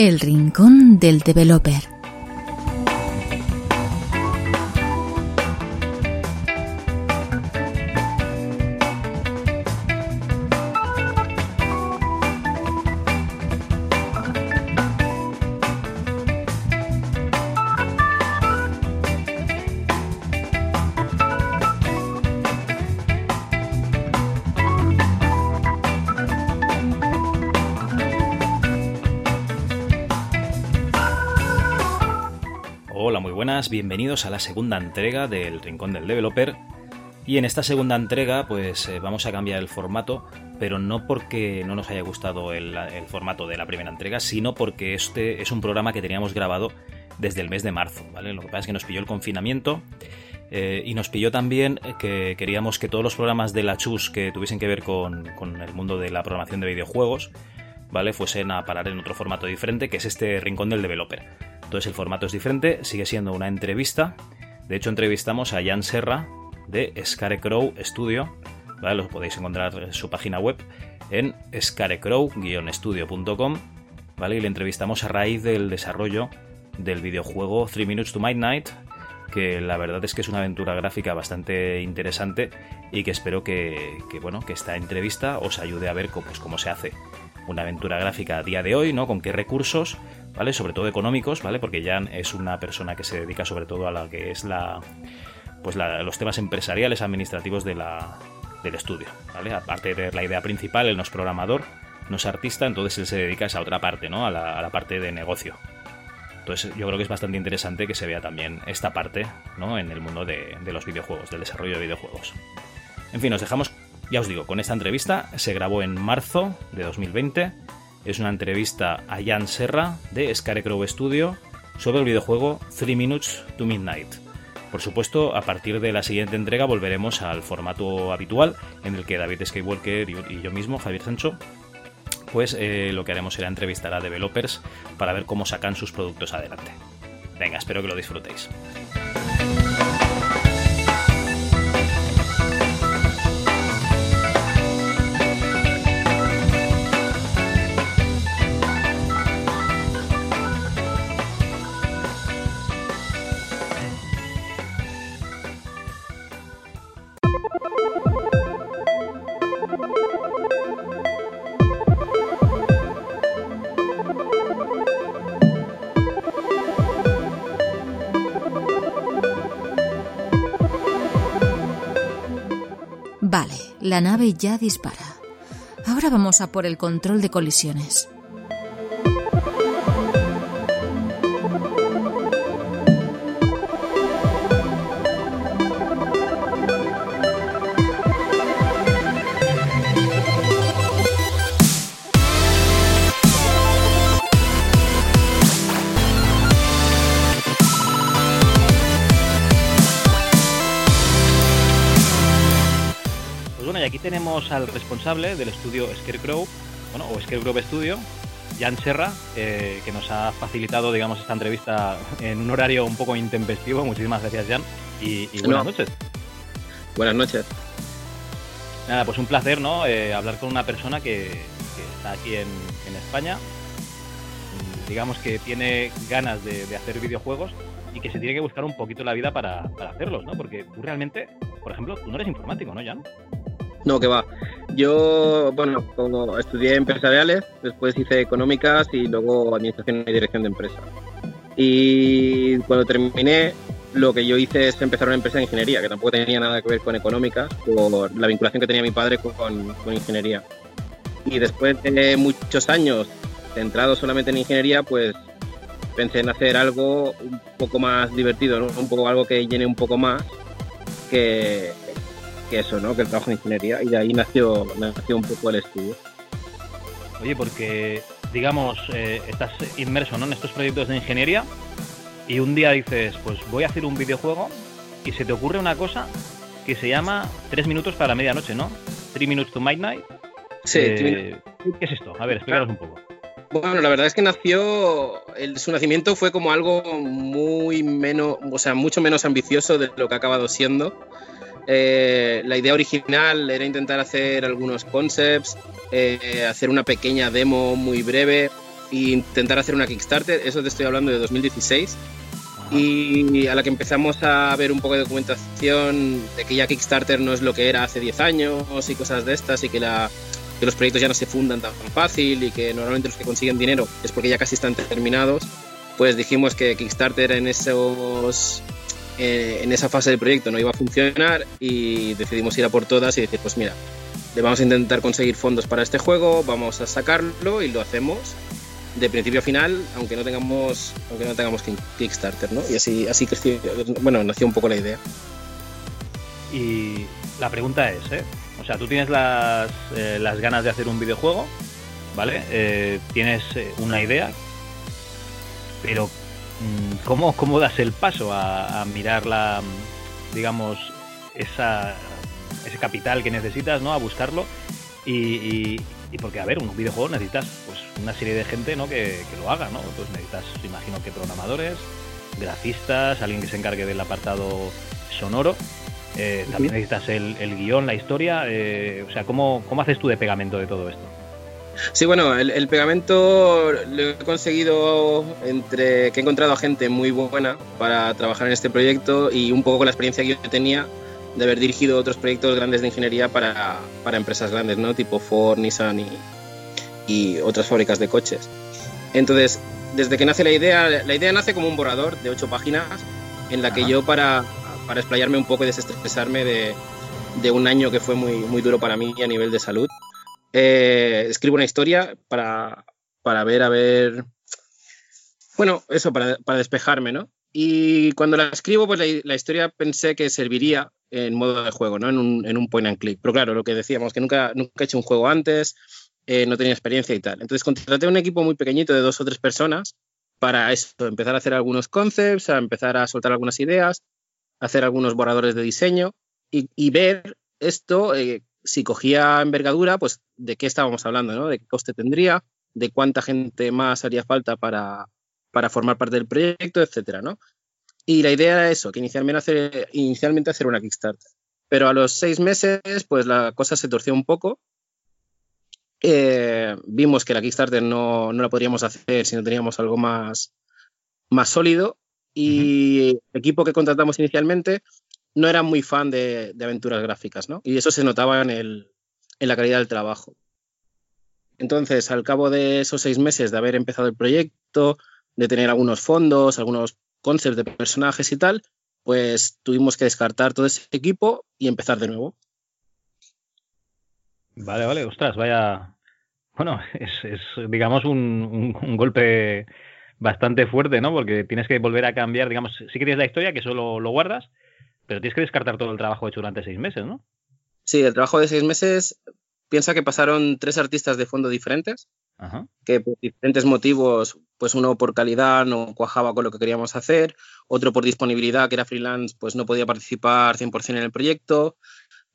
El Rincón del Developer. Bienvenidos a la segunda entrega del Rincón del Developer. Y en esta segunda entrega, pues eh, vamos a cambiar el formato, pero no porque no nos haya gustado el, formato de la primera entrega, sino porque este es un programa que teníamos grabado desde el mes de marzo. Lo que pasa es que nos pilló el confinamiento eh, y nos pilló también que queríamos que todos los programas de la Chus que tuviesen que ver con, con el mundo de la programación de videojuegos, ¿vale? Fuesen a parar en otro formato diferente, que es este Rincón del Developer. Entonces el formato es diferente, sigue siendo una entrevista. De hecho, entrevistamos a Jan Serra de Scarecrow Studio. ¿vale? Lo podéis encontrar en su página web en scarecrow-studio.com. ¿vale? Y le entrevistamos a raíz del desarrollo del videojuego 3 Minutes to Midnight, que la verdad es que es una aventura gráfica bastante interesante y que espero que, bueno, que esta entrevista os ayude a ver cómo, pues, cómo se hace una aventura gráfica a día de hoy, ¿no? Con qué recursos, ¿vale? Sobre todo económicos, ¿vale? Porque Jan es una persona que se dedica sobre todo a lo que es la pues los temas empresariales administrativos de la, del estudio, ¿vale? Aparte de la idea principal, él no es programador, no es artista, entonces él se dedica a esa otra parte, ¿no? A la, parte de negocio. Entonces yo creo que es bastante interesante que se vea también esta parte, ¿no? En el mundo de, de los videojuegos, del desarrollo de videojuegos. En fin, nos dejamos, ya os digo, con esta entrevista, se grabó en marzo de 2020 es una entrevista a Jan Serra de Scarecrow Studio sobre el videojuego 3 Minutes to Midnight. Por supuesto, a partir de la siguiente entrega volveremos al formato habitual en el que David Skywalker y yo mismo, Javier Sancho, pues eh, lo que haremos será entrevistar a developers para ver cómo sacan sus productos adelante. Venga, espero que lo disfrutéis. La nave ya dispara. Ahora vamos a por el control de colisiones. Tenemos al responsable del estudio Scarecrow, bueno, o Scarecrow Studio, Jan Serra, eh, que nos ha facilitado, digamos, esta entrevista en un horario un poco intempestivo. Muchísimas gracias, Jan, y, buenas noches. Buenas noches. Nada, pues un placer, ¿no? Eh, hablar con una persona que, está aquí en, España, digamos que tiene ganas de, hacer videojuegos y que se tiene que buscar un poquito la vida para, para hacerlos, ¿no? Porque tú realmente, por ejemplo, tú no eres informático, ¿no, Jan? No, que va. Yo, bueno, como estudié empresariales, después hice económicas y luego administración y dirección de empresas. Y cuando terminé, lo que yo hice es empezar una empresa de ingeniería, que tampoco tenía nada que ver con económicas, por la vinculación que tenía mi padre con, ingeniería. Y después de muchos años centrado solamente en ingeniería, pues pensé en hacer algo un poco más divertido, un poco algo que llene un poco más, que, que eso, ¿no? Que el trabajo en ingeniería y de ahí nació, nació un poco el estudio. Oye, porque digamos, eh, estás inmerso ¿no? en estos proyectos de ingeniería y un día dices, pues voy a hacer un videojuego y se te ocurre una cosa que se llama Tres minutos para la medianoche, ¿no? Three minutes to midnight. Sí. Eh, ¿Qué es esto? A ver, explícanos un poco. Bueno, la verdad es que nació, el, su nacimiento fue como algo muy menos, o sea, mucho menos ambicioso de lo que ha acabado siendo. Eh, la idea original era intentar hacer algunos concepts, eh, hacer una pequeña demo muy breve e intentar hacer una Kickstarter. Eso te estoy hablando de 2016. Y a la que empezamos a ver un poco de documentación de que ya Kickstarter no es lo que era hace 10 años y cosas de estas y que, la, que los proyectos ya no se fundan tan fácil y que normalmente los que consiguen dinero es porque ya casi están terminados, pues dijimos que Kickstarter en esos eh, en esa fase del proyecto no iba a funcionar y decidimos ir a por todas y decir, pues mira, le vamos a intentar conseguir fondos para este juego, vamos a sacarlo y lo hacemos de principio a final, aunque no tengamos, aunque no tengamos Kickstarter, ¿no? Y así, así creció, bueno, nació un poco la idea. Y la pregunta es, ¿eh? O sea, tú tienes las, eh, las ganas de hacer un videojuego, ¿vale? Eh, tienes una idea, pero ¿cómo, ¿cómo das el paso a, a mirar la, digamos, esa, ese capital que necesitas, ¿no? A buscarlo y, y, y porque, a ver, un videojuego necesitas pues una serie de gente ¿no? que, que, lo haga, ¿no? Pues necesitas, imagino que programadores, grafistas, alguien que se encargue del apartado sonoro. Eh, también necesitas el, el, guion, la historia. Eh, o sea, ¿cómo, ¿cómo haces tú de pegamento de todo esto? Sí, bueno, el, el, pegamento lo he conseguido entre que he encontrado a gente muy buena para trabajar en este proyecto y un poco con la experiencia que yo tenía de haber dirigido otros proyectos grandes de ingeniería para, para empresas grandes, ¿no? Tipo Ford, Nissan y, y, otras fábricas de coches. Entonces, desde que nace la idea, la idea nace como un borrador de ocho páginas en la Ajá. que yo para, para explayarme un poco y desestresarme de, de, un año que fue muy, muy duro para mí a nivel de salud, eh, escribo una historia para, para ver, a ver, bueno, eso, para, para despejarme, ¿no? Y cuando la escribo, pues la, la, historia pensé que serviría en modo de juego, ¿no? En un, en un point and click. Pero claro, lo que decíamos, que nunca, nunca he hecho un juego antes, eh, no tenía experiencia y tal. Entonces contraté un equipo muy pequeñito de dos o tres personas para eso, empezar a hacer algunos concepts, a empezar a soltar algunas ideas, hacer algunos borradores de diseño y, ver esto, eh, si cogía envergadura, pues de qué estábamos hablando, ¿no? De qué coste tendría, de cuánta gente más haría falta para, para formar parte del proyecto, etcétera, ¿no? Y la idea era eso, que inicialmente hacer, inicialmente hacer una Kickstarter. Pero a los seis meses, pues la cosa se torció un poco. Eh, vimos que la Kickstarter no, no, la podríamos hacer si no teníamos algo más, más sólido. Y uh -huh. el equipo que contratamos inicialmente no era muy fan de, de, aventuras gráficas, ¿no? Y eso se notaba en, el, en la calidad del trabajo. Entonces, al cabo de esos seis meses de haber empezado el proyecto, de tener algunos fondos, algunos concepts de personajes y tal, pues tuvimos que descartar todo ese equipo y empezar de nuevo. Vale, vale, ostras, vaya. Bueno, es, digamos, un, un, golpe bastante fuerte, ¿no? Porque tienes que volver a cambiar, digamos, sí que la historia, que eso lo, lo guardas, pero tienes que descartar todo el trabajo hecho durante seis meses, ¿no? Sí, el trabajo de seis meses, piensa que pasaron tres artistas de fondo diferentes, Ajá. que por diferentes motivos, pues uno por calidad no cuajaba con lo que queríamos hacer, otro por disponibilidad, que era freelance, pues no podía participar 100% en el proyecto.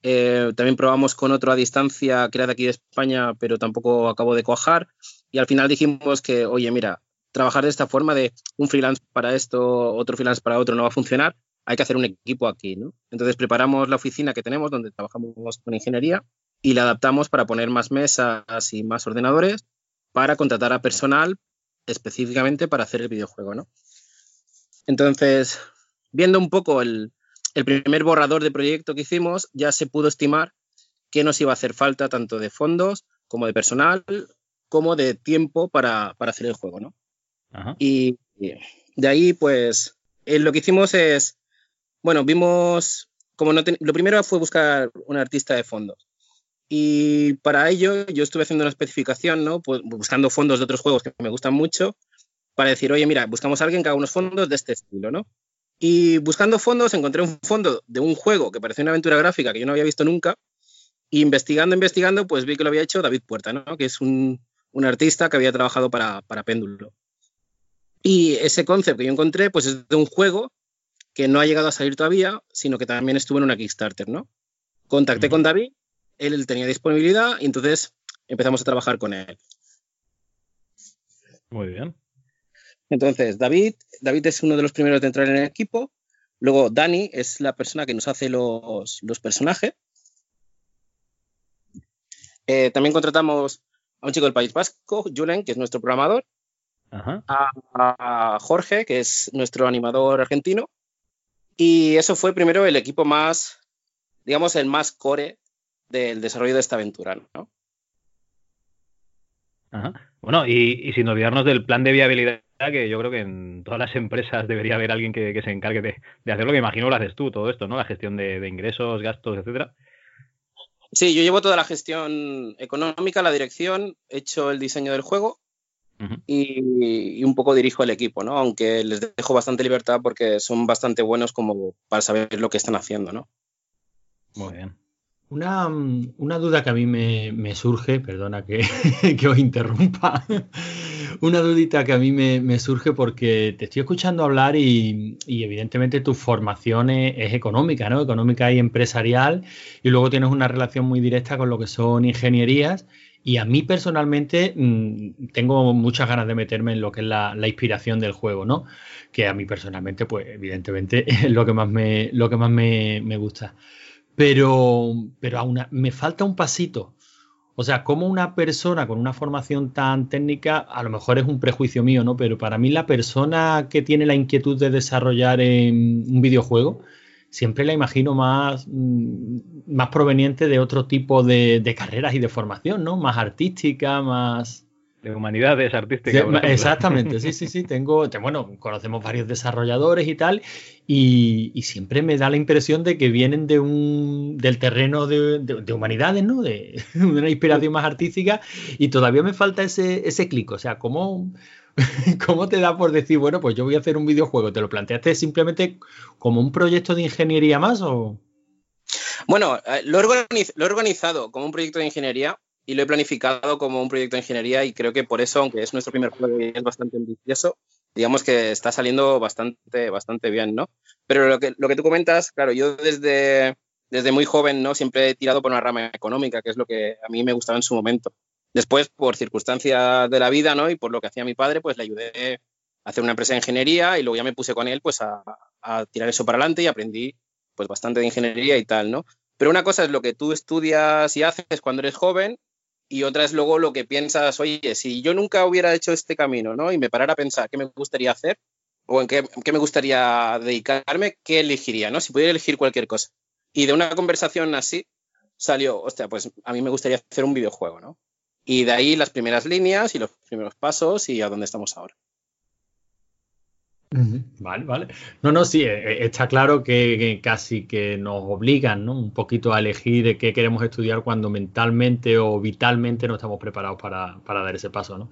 Eh, también probamos con otro a distancia, que era de aquí de España, pero tampoco acabó de cuajar. Y al final dijimos que, oye, mira, trabajar de esta forma de un freelance para esto, otro freelance para otro, no va a funcionar. Hay que hacer un equipo aquí, ¿no? Entonces preparamos la oficina que tenemos, donde trabajamos con ingeniería, y la adaptamos para poner más mesas y más ordenadores para contratar a personal específicamente para hacer el videojuego, ¿no? Entonces, viendo un poco el, el, primer borrador de proyecto que hicimos, ya se pudo estimar que nos iba a hacer falta tanto de fondos como de personal, como de tiempo para, para hacer el juego, ¿no? Ajá. Y de ahí, pues, eh, lo que hicimos es, bueno, vimos, como no lo primero fue buscar un artista de fondos. Y para ello yo estuve haciendo una especificación, ¿no? Pues buscando fondos de otros juegos que me gustan mucho, para decir, oye, mira, buscamos a alguien que haga unos fondos de este estilo, ¿no? Y buscando fondos encontré un fondo de un juego que parecía una aventura gráfica que yo no había visto nunca. Y investigando, investigando, pues vi que lo había hecho David Puerta, ¿no? Que es un, un artista que había trabajado para, para Péndulo. Y ese concepto que yo encontré, pues es de un juego que no ha llegado a salir todavía, sino que también estuvo en una Kickstarter, ¿no? Contacté con David él tenía disponibilidad y entonces empezamos a trabajar con él. Muy bien. Entonces, David, David es uno de los primeros de entrar en el equipo. Luego, Dani es la persona que nos hace los, los personajes. Eh, también contratamos a un chico del País Vasco, Julen, que es nuestro programador. a, Jorge, que es nuestro animador argentino. Y eso fue primero el equipo más, digamos, el más core del desarrollo de esta aventura, ¿no? Bueno, y, sin olvidarnos del plan de viabilidad, que yo creo que en todas las empresas debería haber alguien que, se encargue de, de, hacerlo, que imagino lo haces tú, todo esto, ¿no? La gestión de, ingresos, gastos, etcétera. Sí, yo llevo toda la gestión económica, la dirección, he hecho el diseño del juego y, un poco dirijo el equipo, ¿no? Aunque les dejo bastante libertad porque son bastante buenos como para saber lo que están haciendo, ¿no? Muy bien. Una, una, duda que a mí me, surge, perdona que, que, os interrumpa, una dudita que a mí me, surge porque te estoy escuchando hablar y, evidentemente tu formación es, económica, ¿no? Económica y empresarial y luego tienes una relación muy directa con lo que son ingenierías y a mí personalmente mm, tengo muchas ganas de meterme en lo que es la, inspiración del juego, ¿no? Que a mí personalmente, pues evidentemente es lo que más me, lo que más me, me gusta pero, pero aún me falta un pasito. O sea, como una persona con una formación tan técnica, a lo mejor es un prejuicio mío, ¿no? Pero para mí la persona que tiene la inquietud de desarrollar un videojuego, siempre la imagino más, mm, más proveniente de otro tipo de, de carreras y de formación, ¿no? Más artística, más de humanidades artísticas. exactamente, sí, sí, sí. Tengo, bueno, conocemos varios desarrolladores y tal, y, siempre me da la impresión de que vienen de un, del terreno de, humanidades, ¿no? De, una inspiración más artística, y todavía me falta ese, ese clic. O sea, ¿cómo, ¿cómo te da por decir, bueno, pues yo voy a hacer un videojuego? ¿Te lo planteaste simplemente como un proyecto de ingeniería más o...? Bueno, eh, lo he organizado como un proyecto de ingeniería, y lo he planificado como un proyecto de ingeniería y creo que por eso, aunque es nuestro primer juego y es bastante ambicioso, digamos que está saliendo bastante, bastante bien, ¿no? Pero lo que, lo que tú comentas, claro, yo desde, desde muy joven, ¿no? Siempre he tirado por una rama económica, que es lo que a mí me gustaba en su momento. Después, por circunstancias de la vida, ¿no? Y por lo que hacía mi padre, pues le ayudé a hacer una empresa de ingeniería y luego ya me puse con él, pues a, tirar eso para adelante y aprendí, pues bastante de ingeniería y tal, ¿no? Pero una cosa es lo que tú estudias y haces cuando eres joven y otra es luego lo que piensas, oye, si yo nunca hubiera hecho este camino, ¿no? Y me parara a pensar qué me gustaría hacer o en qué, me gustaría dedicarme, ¿qué elegiría, ¿no? Si pudiera elegir cualquier cosa. Y de una conversación así salió, hostia, pues a mí me gustaría hacer un videojuego, ¿no? Y de ahí las primeras líneas y los primeros pasos y a dónde estamos ahora. Vale, vale. No, no, sí, eh, eh, está claro que, casi que nos obligan, ¿no? Un poquito a elegir qué queremos estudiar cuando mentalmente o vitalmente no estamos preparados para, dar ese paso, ¿no?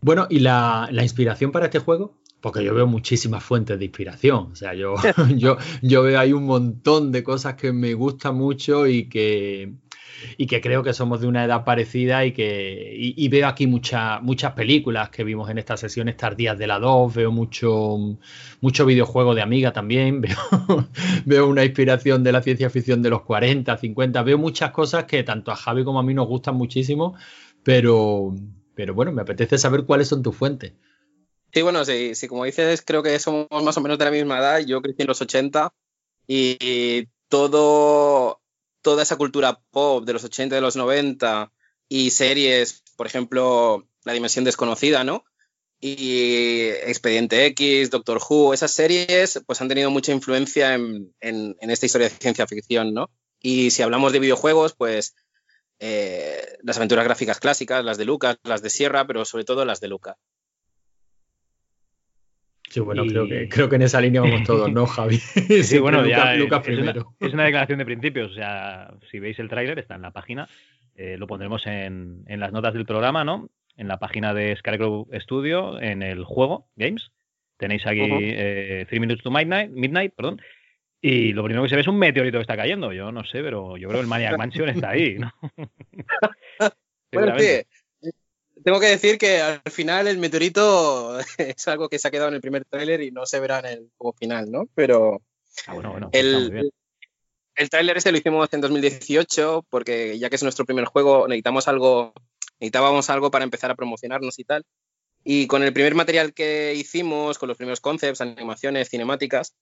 Bueno, ¿y la, la, inspiración para este juego? Porque yo veo muchísimas fuentes de inspiración. O sea, yo, yo, yo veo ahí un montón de cosas que me gustan mucho y que, y que creo que somos de una edad parecida y que y, veo aquí muchas muchas películas que vimos en estas sesiones tardías de la 2, veo mucho, mucho videojuego de Amiga también, veo, veo una inspiración de la ciencia ficción de los 40, 50, veo muchas cosas que tanto a Javi como a mí nos gustan muchísimo, pero, pero bueno, me apetece saber cuáles son tus fuentes. Sí, bueno, sí, sí, como dices, creo que somos más o menos de la misma edad. Yo crecí en los 80 y todo toda esa cultura pop de los 80 y de los 90 y series, por ejemplo, La Dimensión Desconocida, ¿no? Y Expediente X, Doctor Who, esas series pues han tenido mucha influencia en, esta historia de ciencia ficción, ¿no? Y si hablamos de videojuegos, pues eh, las aventuras gráficas clásicas, las de Lucas, las de Sierra, pero sobre todo las de Lucas. Sí, bueno, creo, que, creo que en esa línea vamos todos, ¿no, Javi? sí, bueno, ya Lucas, es, primero. Una, es, una, declaración de principios. O sea, si veis el tráiler, está en la página. Eh, lo pondremos en, en, las notas del programa, ¿no? En la página de Scarecrow Studio, en el juego, Games. Tenéis aquí 3 eh, Minutes to Midnight, Midnight, perdón. Y lo primero que se ve es un meteorito que está cayendo. Yo no sé, pero yo creo que el Maniac Mansion está ahí, ¿no? bueno, tengo que decir que al final el meteorito es algo que se ha quedado en el primer tráiler y no se verá en el juego final, ¿no? Pero ah, bueno, bueno, el, el tráiler este lo hicimos en 2018 porque ya que es nuestro primer juego necesitamos algo, necesitábamos algo para empezar a promocionarnos y tal. Y con el primer material que hicimos, con los primeros concepts, animaciones, cinemáticas,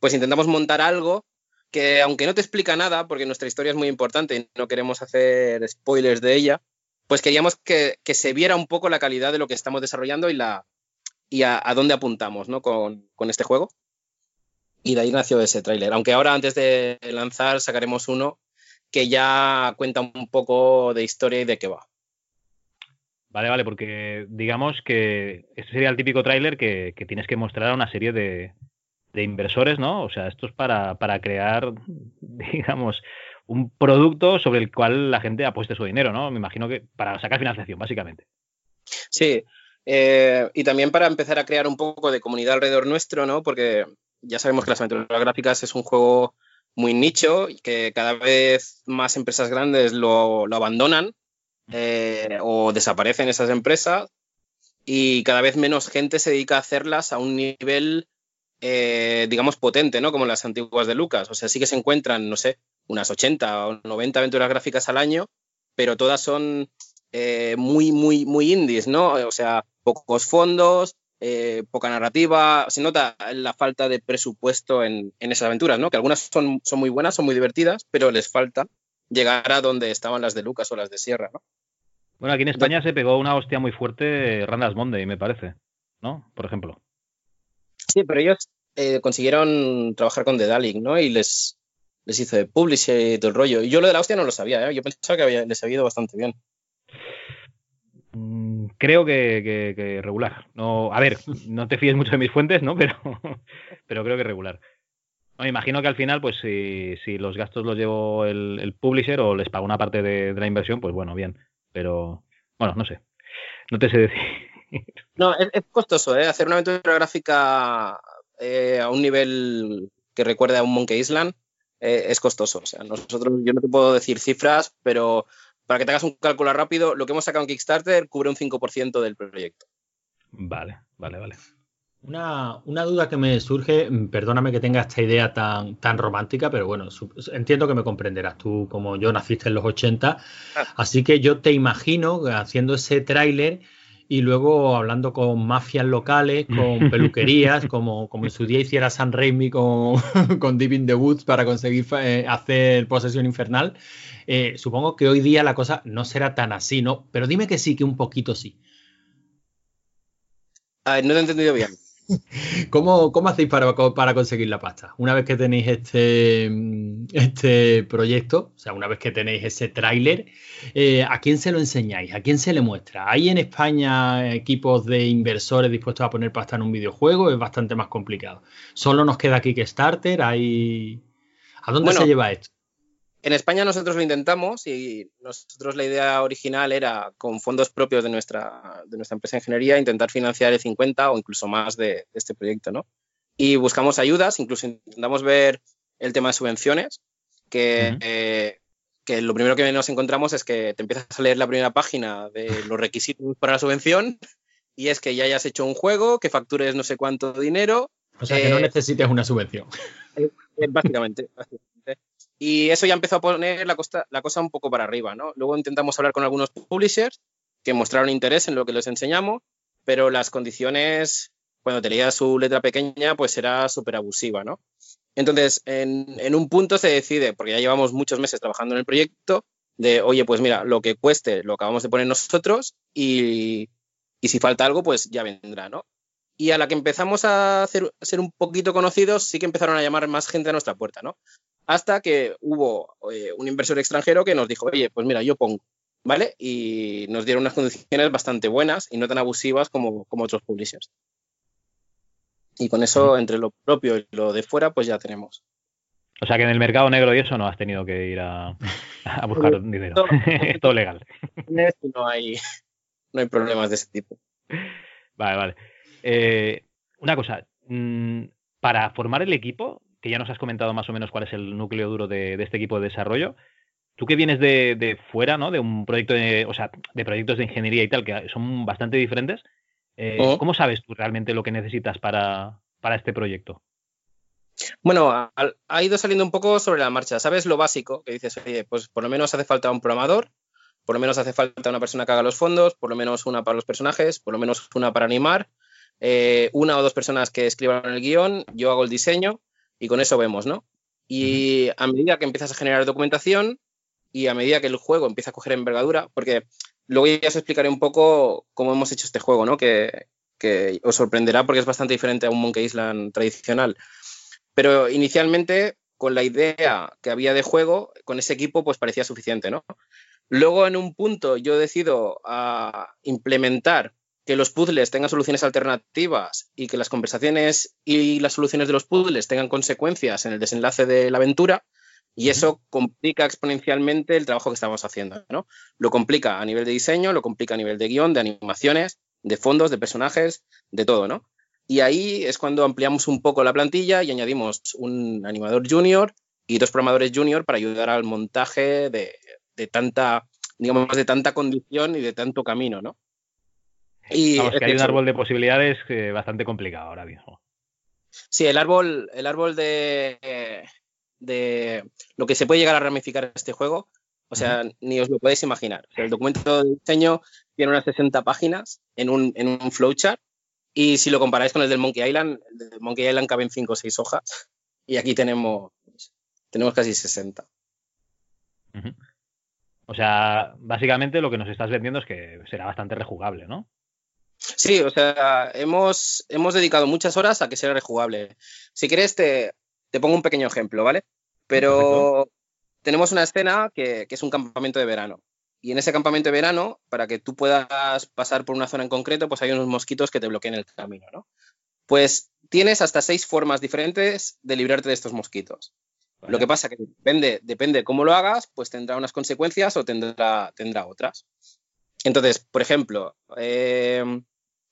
pues intentamos montar algo que aunque no te explica nada, porque nuestra historia es muy importante y no queremos hacer spoilers de ella, pues queríamos que, se viera un poco la calidad de lo que estamos desarrollando y, la, y a, dónde apuntamos ¿no? con, este juego. Y de ahí nació ese tráiler. Aunque ahora antes de lanzar sacaremos uno que ya cuenta un poco de historia y de qué va. Vale, vale, porque digamos que este sería el típico tráiler que, tienes que mostrar a una serie de, inversores, ¿no? O sea, esto es para, para crear, digamos, un producto sobre el cual la gente apueste su dinero, ¿no? Me imagino que para sacar financiación, básicamente. Sí, eh, y también para empezar a crear un poco de comunidad alrededor nuestro, ¿no? Porque ya sabemos que las aventuras gráficas es un juego muy nicho y que cada vez más empresas grandes lo, abandonan eh, o desaparecen esas empresas y cada vez menos gente se dedica a hacerlas a un nivel, eh, digamos, potente, ¿no? Como las antiguas de Lucas. O sea, sí que se encuentran, no sé, unas 80 o 90 aventuras gráficas al año, pero todas son eh, muy, muy, muy indies, ¿no? O sea, pocos fondos, eh, poca narrativa, se nota la falta de presupuesto en, esas aventuras, ¿no? Que algunas son, son, muy buenas, son muy divertidas, pero les falta llegar a donde estaban las de Lucas o las de Sierra, ¿no? Bueno, aquí en España se pegó una hostia muy fuerte Randas Monday, me parece, ¿no? Por ejemplo. Sí, pero ellos eh, consiguieron trabajar con The Dalek, ¿no? Y les, les hizo de publisher y todo el rollo. Y yo lo de la hostia no lo sabía, ¿eh? yo pensaba que había, les había ido bastante bien. Mm, creo que, regular. No, a ver, no te fíes mucho de mis fuentes, ¿no? Pero, pero creo que regular. me imagino que al final, pues si, si los gastos los llevo el, publisher o les pago una parte de, la inversión, pues bueno, bien. Pero, bueno, no sé. No te sé decir. No, es, costoso, ¿eh? Hacer una aventura gráfica eh, a un nivel que recuerde a un Monkey Island eh, es costoso. O sea, nosotros, yo no te puedo decir cifras, pero para que te hagas un cálculo rápido, lo que hemos sacado en Kickstarter cubre un 5% del proyecto. Vale, vale, vale. Una, duda que me surge, mm, perdóname que tenga esta idea tan, tan romántica, pero bueno, entiendo que me comprenderás tú como yo naciste en los 80, ah. así que yo te imagino haciendo ese tráiler y luego hablando con mafias locales, con peluquerías, como, como en su día hiciera San Raimi con, con Deep in the Woods para conseguir eh, hacer posesión infernal. Eh, supongo que hoy día la cosa no será tan así, ¿no? Pero dime que sí, que un poquito sí. no te he entendido bien. ¿Cómo, hacéis para, para, conseguir la pasta? Una vez que tenéis este, este proyecto, o sea, una vez que tenéis ese tráiler, eh, ¿a quién se lo enseñáis? ¿A quién se le muestra? ¿Hay en España equipos de inversores dispuestos a poner pasta en un videojuego? Es bastante más complicado. ¿Solo nos queda Kickstarter? ¿Hay... ¿A dónde se lleva esto? En España nosotros lo intentamos y nosotros la idea original era con fondos propios de nuestra, de nuestra empresa de ingeniería intentar financiar el 50 o incluso más de, este proyecto, ¿no? Y buscamos ayudas, incluso intentamos ver el tema de subvenciones, que, eh, que lo primero que nos encontramos es que te empiezas a leer la primera página de los requisitos para la subvención y es que ya hayas hecho un juego, que factures no sé cuánto dinero. O sea, que no eh, necesites una subvención. Eh, básicamente. Y eso ya empezó a poner la, cosa un poco para arriba, ¿no? Luego intentamos hablar con algunos publishers que mostraron interés en lo que les enseñamos, pero las condiciones, cuando te leía su letra pequeña, pues era súper abusiva, ¿no? Entonces, en, un punto se decide, porque ya llevamos muchos meses trabajando en el proyecto, de, oye, pues mira, lo que cueste lo acabamos de poner nosotros y, y si falta algo, pues ya vendrá, ¿no? Y a la que empezamos a, hacer, a ser un poquito conocidos, sí que empezaron a llamar más gente a nuestra puerta, ¿no? Hasta que hubo eh, un inversor extranjero que nos dijo, oye, pues mira, yo pongo, ¿vale? Y nos dieron unas condiciones bastante buenas y no tan abusivas como, otros publishers. Y con eso, entre lo propio y lo de fuera, pues ya tenemos. O sea que en el mercado negro y eso no has tenido que ir a, buscar dinero. Es todo legal. No hay, no hay problemas de ese tipo. Vale, vale. Eh, una cosa, mm, para formar el equipo, que ya nos has comentado más o menos cuál es el núcleo duro de, este equipo de desarrollo. Tú que vienes de, fuera, ¿no? De un proyecto de, o sea, de proyectos de ingeniería y tal, que son bastante diferentes. Eh, oh. ¿Cómo sabes tú realmente lo que necesitas para, este proyecto? Bueno, ha, ido saliendo un poco sobre la marcha. ¿Sabes lo básico? Que dices, oye, pues por lo menos hace falta un programador, por lo menos hace falta una persona que haga los fondos, por lo menos una para los personajes, por lo menos una para animar, eh, una o dos personas que escriban el guion, yo hago el diseño y con eso vemos, ¿no? Y a medida que empiezas a generar documentación y a medida que el juego empieza a coger envergadura, porque luego ya os explicaré un poco cómo hemos hecho este juego, ¿no? Que, que os sorprenderá porque es bastante diferente a un Monkey Island tradicional. Pero inicialmente, con la idea que había de juego, con ese equipo, pues parecía suficiente, ¿no? Luego, en un punto, yo decido a implementar que los puzzles tengan soluciones alternativas y que las conversaciones y las soluciones de los puzzles tengan consecuencias en el desenlace de la aventura. Y eso complica exponencialmente el trabajo que estamos haciendo, ¿no? Lo complica a nivel de diseño, lo complica a nivel de guion, de animaciones, de fondos, de personajes, de todo, ¿no? Y ahí es cuando ampliamos un poco la plantilla y añadimos un animador junior y dos programadores junior para ayudar al montaje de, de tanta, digamos, de tanta condición y de tanto camino, ¿no? Y Vamos, que hay un árbol de posibilidades bastante complicado ahora mismo. Sí, el árbol, el árbol de, de lo que se puede llegar a ramificar este juego, o sea, ni os lo podéis imaginar. el documento de diseño tiene unas 60 páginas en un, en un flowchart y si lo comparáis con el del Monkey Island, el del Monkey Island caben 5 o 6 hojas y aquí tenemos, tenemos casi 60. O sea, básicamente lo que nos estás vendiendo es que será bastante rejugable, ¿no? Sí, o sea, hemos, hemos dedicado muchas horas a que sea rejugable. Si quieres, te, te pongo un pequeño ejemplo, ¿vale? Pero tenemos una escena que, que, es un campamento de verano. Y en ese campamento de verano, para que tú puedas pasar por una zona en concreto, pues hay unos mosquitos que te bloquean el camino, ¿no? Pues tienes hasta seis formas diferentes de librarte de estos mosquitos. Lo que pasa que depende, depende cómo lo hagas, pues tendrá unas consecuencias o tendrá, tendrá otras. Entonces, por ejemplo, eh,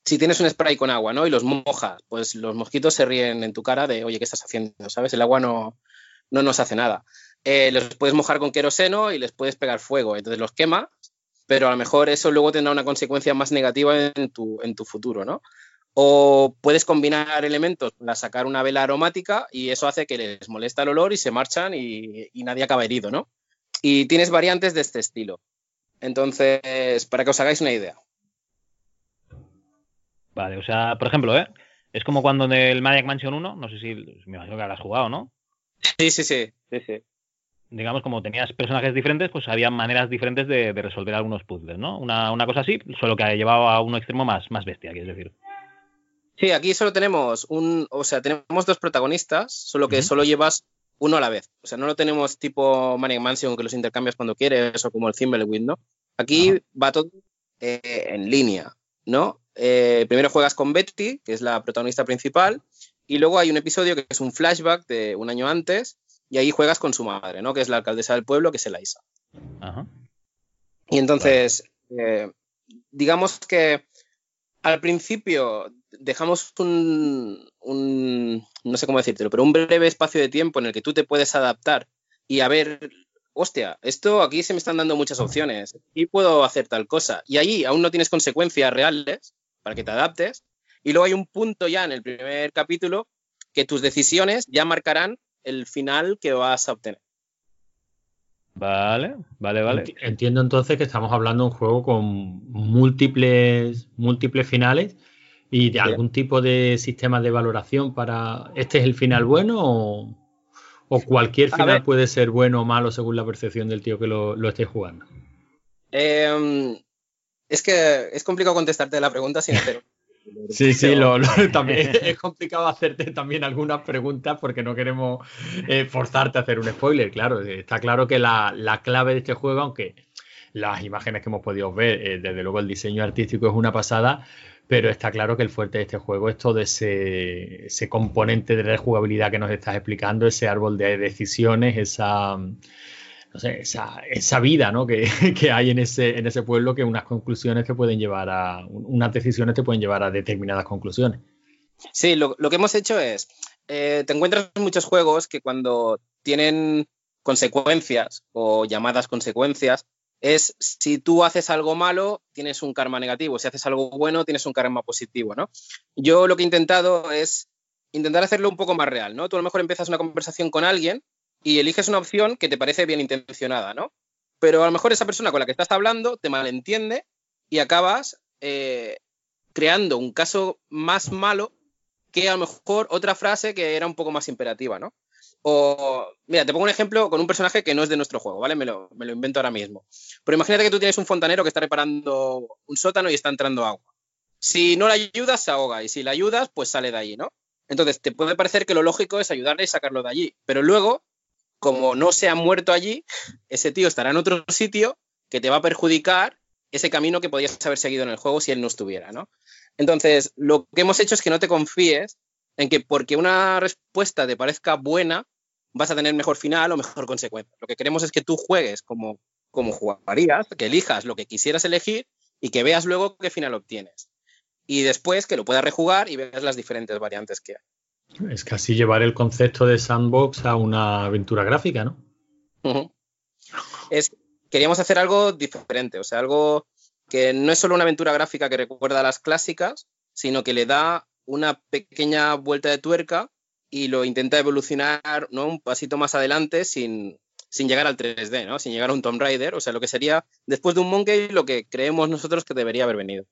si tienes un spray con agua, ¿no? Y los mojas, pues los mosquitos se ríen en tu cara de, oye, ¿qué estás haciendo? ¿Sabes? El agua no, no nos hace nada. Eh, los puedes mojar con queroseno y les puedes pegar fuego, entonces los quema, pero a lo mejor eso luego tendrá una consecuencia más negativa en tu, en tu futuro, ¿no? O puedes combinar elementos sacar una vela aromática y eso hace que les molesta el olor y se marchan y, y nadie acaba herido, ¿no? Y tienes variantes de este estilo. Entonces, para que os hagáis una idea. Vale, o sea, por ejemplo, ¿eh? Es como cuando en el Magic Mansion 1, no sé si me imagino que habrás jugado, ¿no? Sí, sí, sí, sí, sí. Digamos, como tenías personajes diferentes, pues había maneras diferentes de, resolver algunos puzzles, ¿no? Una, cosa así, solo que ha llevado a un extremo más, más bestia, quieres decir. Sí, aquí solo tenemos un, o sea, tenemos dos protagonistas, solo que solo llevas uno a la vez. O sea, no lo tenemos tipo Manic Mansion que los intercambias cuando quieres o como el Thimbleweed, ¿no? Aquí va todo eh, en línea, ¿no? Eh, primero juegas con Betty, que es la protagonista principal, y luego hay un episodio que es un flashback de un año antes, y ahí juegas con su madre, ¿no? Que es la alcaldesa del pueblo, que es Eliza. Ajá. Y entonces, eh, digamos que al principio dejamos un, un, no sé cómo decírtelo, pero un breve espacio de tiempo en el que tú te puedes adaptar y a ver, hostia, esto aquí se me están dando muchas opciones y puedo hacer tal cosa. Y ahí aún no tienes consecuencias reales para que te adaptes. Y luego hay un punto ya en el primer capítulo que tus decisiones ya marcarán el final que vas a obtener. Vale, vale, vale. Entiendo entonces que estamos hablando de un juego con múltiples, múltiples finales y de algún tipo de sistema de valoración para este es el final bueno o, cualquier final puede ser bueno o malo según la percepción del tío que lo, lo esté jugando. Eh, es que es complicado contestarte la pregunta sin hacer. Sí, sí, también es complicado hacerte también algunas preguntas porque no queremos eh, forzarte a hacer un spoiler, claro. Está claro que la, clave de este juego, aunque las imágenes que hemos podido ver, eh, desde luego el diseño artístico es una pasada, pero está claro que el fuerte de este juego es todo ese, ese componente de rejugabilidad que nos estás explicando, ese árbol de decisiones, esa no sé, esa, vida ¿no? que, hay en ese, en ese pueblo que unas conclusiones te pueden llevar a, unas decisiones te pueden llevar a determinadas conclusiones. Sí, lo, que hemos hecho es, eh, te encuentras muchos juegos que cuando tienen consecuencias o llamadas consecuencias, es si tú haces algo malo, tienes un karma negativo, si haces algo bueno, tienes un karma positivo, ¿no? Yo lo que he intentado es intentar hacerlo un poco más real, ¿no? Tú a lo mejor empiezas una conversación con alguien y eliges una opción que te parece bien intencionada, ¿no? Pero a lo mejor esa persona con la que estás hablando te malentiende y acabas eh, creando un caso más malo que a lo mejor otra frase que era un poco más imperativa, ¿no? O, mira, te pongo un ejemplo con un personaje que no es de nuestro juego, ¿vale? Me lo, me lo invento ahora mismo. Pero imagínate que tú tienes un fontanero que está reparando un sótano y está entrando agua. Si no le ayudas, se ahoga. Y si le ayudas, pues sale de allí, ¿no? Entonces, te puede parecer que lo lógico es ayudarle y sacarlo de allí. Pero luego, como no se ha muerto allí, ese tío estará en otro sitio que te va a perjudicar ese camino que podías haber seguido en el juego si él no estuviera, ¿no? Entonces, lo que hemos hecho es que no te confíes en que porque una respuesta te parezca buena, vas a tener mejor final o mejor consecuencia. Lo que queremos es que tú juegues como, como jugarías, que elijas lo que quisieras elegir y que veas luego qué final obtienes. Y después que lo puedas rejugar y veas las diferentes variantes que hay. Es casi llevar el concepto de sandbox a una aventura gráfica, ¿no? es, queríamos hacer algo diferente, o sea, algo que no es solo una aventura gráfica que recuerda a las clásicas, sino que le da una pequeña vuelta de tuerca y lo intenta evolucionar ¿no? un pasito más adelante sin, sin llegar al 3D, ¿no? sin llegar a un Tomb Raider, o sea, lo que sería después de un Monkey lo que creemos nosotros que debería haber venido.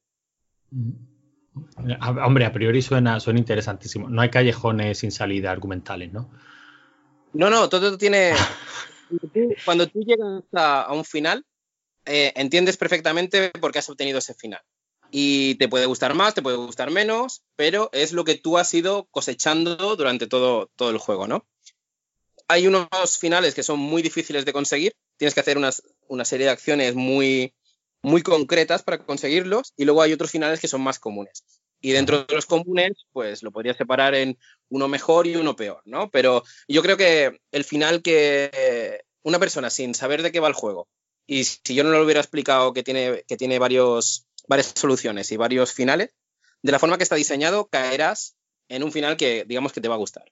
Mm. Hombre, a priori suena, suena interesantísimo. No hay callejones sin salida argumentales, ¿no? No, no, todo tiene. cuando tú llegas a, un final, eh, entiendes perfectamente por qué has obtenido ese final. Y te puede gustar más, te puede gustar menos, pero es lo que tú has ido cosechando durante todo, todo el juego, ¿no? Hay unos finales que son muy difíciles de conseguir, tienes que hacer una serie de acciones muy, muy concretas para conseguirlos, y luego hay otros finales que son más comunes. Y dentro de los comunes, pues lo podría separar en uno mejor y uno peor, ¿no? Pero yo creo que el final que una persona sin saber de qué va el juego, y si yo no lo hubiera explicado que tiene, que tiene varios varias soluciones y varios finales, de la forma que está diseñado, caerás en un final que digamos que te va a gustar.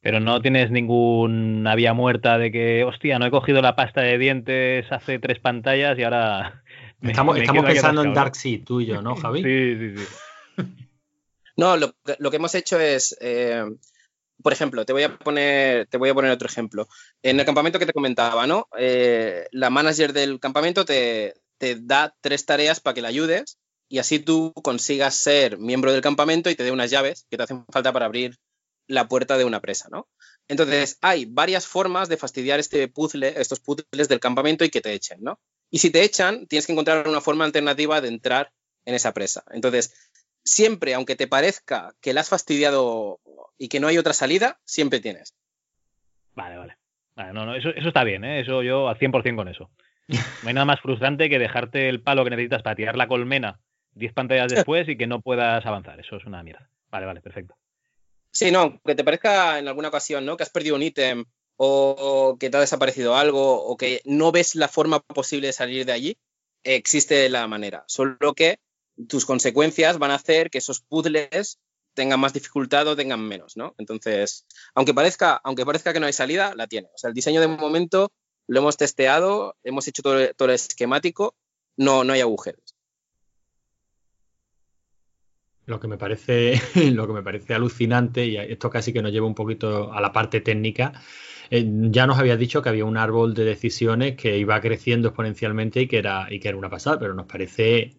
Pero no tienes ninguna vía muerta de que, hostia, no he cogido la pasta de dientes hace tres pantallas y ahora. estamos, pensando en Dark Sea, tú y yo, ¿no, Javi? sí, sí, sí. No, lo, que hemos hecho es. Eh, por ejemplo, te voy a poner, te voy a poner otro ejemplo. En el campamento que te comentaba, ¿no? Eh, la manager del campamento te, te da tres tareas para que la ayudes y así tú consigas ser miembro del campamento y te dé unas llaves que te hacen falta para abrir la puerta de una presa, ¿no? Entonces, hay varias formas de fastidiar este puzzle, estos puzzles del campamento y que te echen, ¿no? Y si te echan, tienes que encontrar una forma alternativa de entrar en esa presa. Entonces, siempre, aunque te parezca que la has fastidiado y que no hay otra salida, siempre tienes. Vale, vale. no, no, eso, eso está bien, ¿eh? Eso yo al 100% con eso. No hay nada más frustrante que dejarte el palo que necesitas para tirar la colmena 10 pantallas después y que no puedas avanzar. Eso es una mierda. Vale, vale, perfecto. Sí, no, que te parezca en alguna ocasión, ¿no? Que has perdido un ítem o que te ha desaparecido algo o que no ves la forma posible de salir de allí, existe la manera. Solo que tus consecuencias van a hacer que esos puzzles tengan más dificultad o tengan menos, ¿no? Entonces, aunque parezca, aunque parezca que no hay salida, la tiene. O sea, el diseño de momento lo hemos testeado, hemos hecho todo, el esquemático, no, no hay agujeros. Lo que me parece, lo que me parece alucinante, y esto casi que nos lleva un poquito a la parte técnica, eh, ya nos habías dicho que había un árbol de decisiones que iba creciendo exponencialmente y que era, y que era una pasada, pero nos parece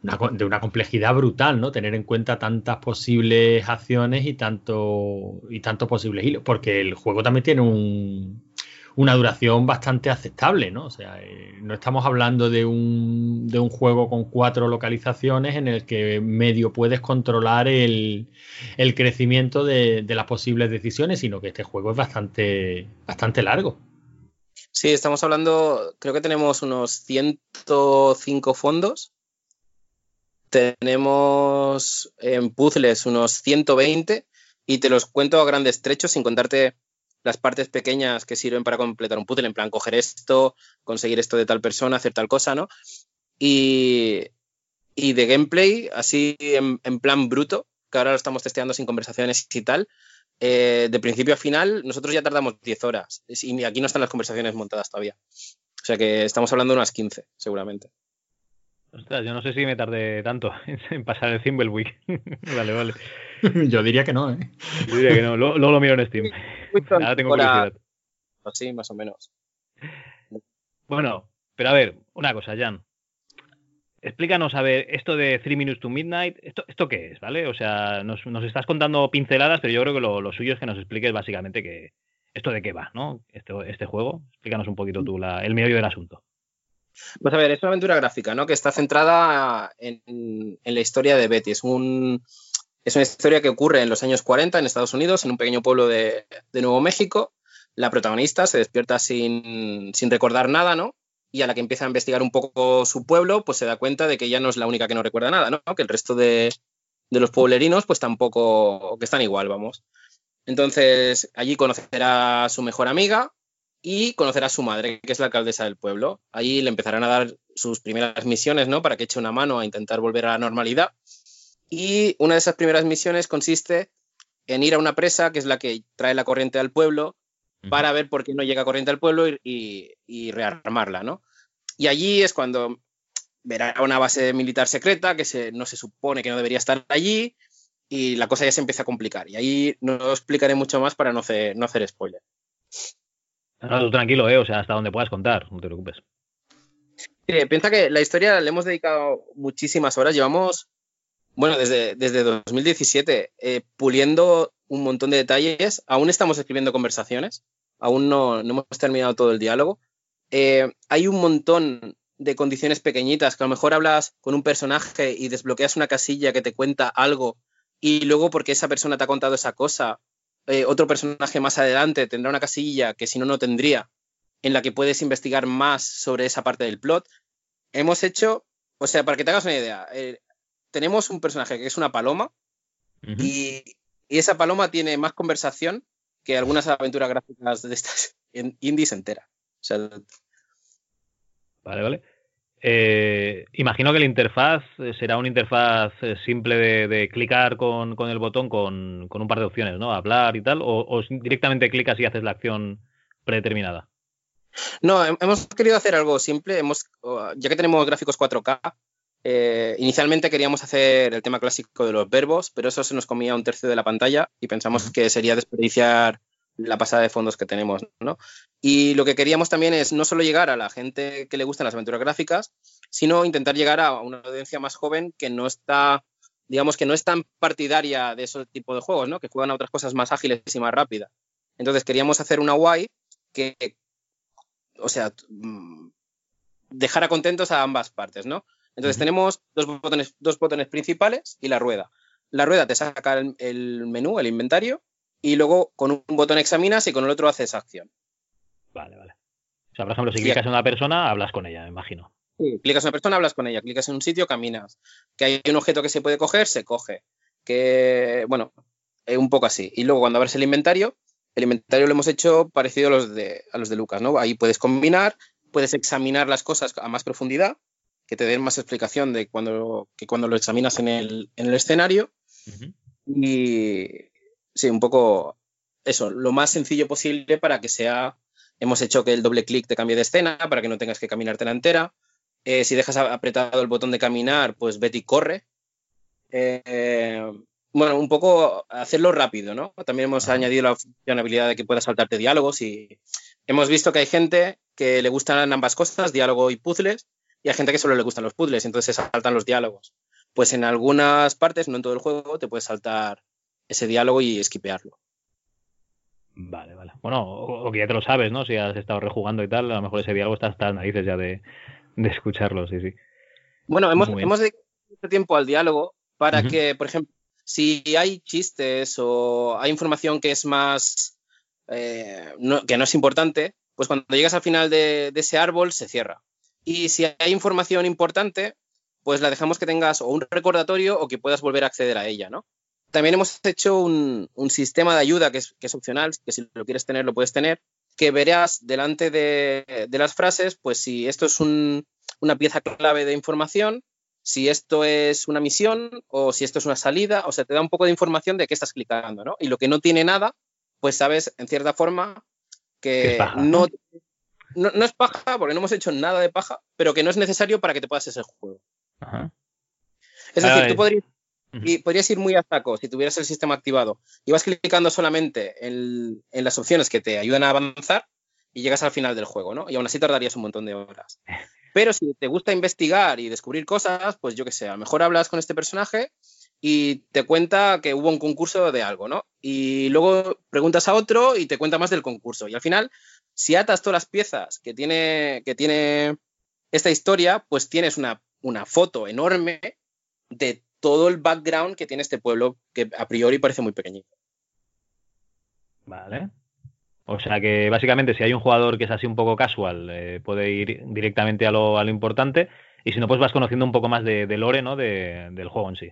de una complejidad brutal, ¿no? Tener en cuenta tantas posibles acciones y tanto y tantos posibles hilos, porque el juego también tiene un, una duración bastante aceptable, ¿no? O sea, eh, no estamos hablando de un, de un, juego con cuatro localizaciones en el que medio puedes controlar el, crecimiento de, las posibles decisiones, sino que este juego es bastante, bastante largo. Sí, estamos hablando, creo que tenemos unos 105 fondos. Tenemos en puzzles unos 120 y te los cuento a grandes trechos sin contarte las partes pequeñas que sirven para completar un puzzle, en plan coger esto, conseguir esto de tal persona, hacer tal cosa, ¿no? Y, de gameplay, así en, plan bruto, que ahora lo estamos testeando sin conversaciones y tal, eh, de principio a final, nosotros ya tardamos 10 horas y aquí no están las conversaciones montadas todavía. O sea que estamos hablando de unas 15, seguramente. Ostras, yo no sé si me tardé tanto en pasar el Thimbleweek. vale, vale. Yo diría que no, ¿eh? Yo diría que no. Luego, lo miro en Steam. Ahora tengo curiosidad. Sí, más o menos. Bueno, pero a ver, una cosa, Jan. explícanos, a ver, esto de Three Minutes to Midnight, ¿esto, esto qué es, ¿vale? O sea, nos, estás contando pinceladas, pero yo creo que lo, suyo es que nos expliques básicamente que, esto de qué va, ¿no? este juego. Explícanos un poquito tú la, el meollo del asunto. Pues a ver, es una aventura gráfica, ¿no? Que está centrada en, la historia de Betty. Es, un, es una historia que ocurre en los años 40 en Estados Unidos, en un pequeño pueblo de, Nuevo México. La protagonista se despierta sin, sin recordar nada, ¿no? y a la que empieza a investigar un poco su pueblo, pues se da cuenta de que ella no es la única que no recuerda nada, ¿no? Que el resto de, los pueblerinos, pues tampoco, que están igual, vamos. Entonces, allí conocerá a su mejor amiga y conocerá a su madre, que es la alcaldesa del pueblo. Allí le empezarán a dar sus primeras misiones, ¿no? Para que eche una mano a intentar volver a la normalidad. Y una de esas primeras misiones consiste en ir a una presa, que es la que trae la corriente al pueblo, para ver por qué no llega corriente al pueblo y, rearmarla, ¿no? Y allí es cuando verá una base militar secreta que se, no se supone que no debería estar allí y la cosa ya se empieza a complicar. Y ahí no explicaré mucho más para no hacer, no hacer spoiler. Tranquilo, ¿eh? O sea, hasta donde puedas contar, no te preocupes. piensa que la historia le hemos dedicado muchísimas horas. Llevamos, bueno, desde, desde 2017, eh, puliendo un montón de detalles. Aún estamos escribiendo conversaciones, aún no, hemos terminado todo el diálogo. Eh, hay un montón de condiciones pequeñitas que a lo mejor hablas con un personaje y desbloqueas una casilla que te cuenta algo y luego porque esa persona te ha contado esa cosa, eh, otro personaje más adelante tendrá una casilla que si no, no tendría, en la que puedes investigar más sobre esa parte del plot. Hemos hecho, o sea, para que te hagas una idea, eh, tenemos un personaje que es una paloma y y esa paloma tiene más conversación que algunas aventuras gráficas de estas indies entera. Vale, vale. Eh, imagino que la interfaz eh, será una interfaz eh, simple de, clicar con, el botón con, un par de opciones, ¿no? Hablar y tal, o, o, directamente clicas y haces la acción predeterminada. No, hemos querido hacer algo simple. Hemos, ya que tenemos gráficos 4K, eh, inicialmente queríamos hacer el tema clásico de los verbos, pero eso se nos comía un tercio de la pantalla y pensamos que sería desperdiciar la pasada de fondos que tenemos, ¿no? Y lo que queríamos también es no solo llegar a la gente que le gustan las aventuras gráficas, sino intentar llegar a una audiencia más joven que no está, digamos que no es tan partidaria de ese tipo de juegos, ¿no? Que juegan a otras cosas más ágiles y más rápidas. Entonces queríamos hacer una guay que, o sea, mm, dejara contentos a ambas partes, ¿no? Entonces tenemos dos botones, dos botones principales y la rueda. La rueda te saca el, menú, el inventario, y luego con un botón examinas y con el otro haces acción. Vale, vale. O sea, por ejemplo, si clicas en una persona, hablas con ella, me imagino. Sí, clicas en una persona, hablas con ella. Clicas en un sitio, caminas. Que hay un objeto que se puede coger, se coge. Que, bueno, un poco así. Y luego cuando abres el inventario, el inventario lo hemos hecho parecido a los de, a los de Lucas, ¿no? Ahí puedes combinar, puedes examinar las cosas a más profundidad que te den más explicación de cuando, que cuando lo examinas en el, escenario. Y sí, un poco eso, lo más sencillo posible para que sea. Hemos hecho que el doble clic te cambie de escena para que no tengas que caminarte la entera. Eh, si dejas apretado el botón de caminar, pues Betty corre. Eh, bueno, un poco hacerlo rápido, ¿no? También hemos añadido la funcionalidad de que puedas saltarte diálogos y hemos visto que hay gente que le gustan ambas cosas, diálogo y puzzles, y hay gente que solo le gustan los puzzles, entonces se saltan los diálogos. Pues en algunas partes, no en todo el juego, te puedes saltar ese diálogo y esquipearlo. Vale, vale. Bueno, o, que ya te lo sabes, ¿no? Si has estado rejugando y tal, a lo mejor ese diálogo está hasta las narices ya de, escucharlo, sí, sí. Bueno, hemos, hemos dedicado mucho tiempo al diálogo para que, por ejemplo, si hay chistes o hay información que es más. Eh, que no es importante, pues cuando llegas al final de, ese árbol se cierra. Y si hay información importante, pues la dejamos que tengas o un recordatorio o que puedas volver a acceder a ella, ¿no? También hemos hecho un, sistema de ayuda que es, opcional, que si lo quieres tener, lo puedes tener, que verás delante de, las frases, pues si esto es una pieza clave de información, si esto es una misión o si esto es una salida, o sea, te da un poco de información de qué estás clicando, ¿no? Y lo que no tiene nada, pues sabes, en cierta forma, que no, no, es paja, porque no hemos hecho nada de paja, pero que no es necesario para que te puedas el juego. Es decir, tú podrías, y podrías ir muy a saco si tuvieras el sistema activado. Y vas clicando solamente en, las opciones que te ayudan a avanzar y llegas al final del juego, ¿no? Y aún así tardarías un montón de horas. Pero si te gusta investigar y descubrir cosas, pues yo qué sé, a lo mejor hablas con este personaje y te cuenta que hubo un concurso de algo, ¿no? Y luego preguntas a otro y te cuenta más del concurso. Y al final, si atas todas las piezas que tiene, que tiene esta historia, pues tienes una, una foto enorme de todo el background que tiene este pueblo, que a priori parece muy pequeñito. Vale. O sea que básicamente si hay un jugador que es así un poco casual, eh, puede ir directamente a lo, a lo, importante. Y si no, pues vas conociendo un poco más de, de lore, ¿no? De, del juego en sí.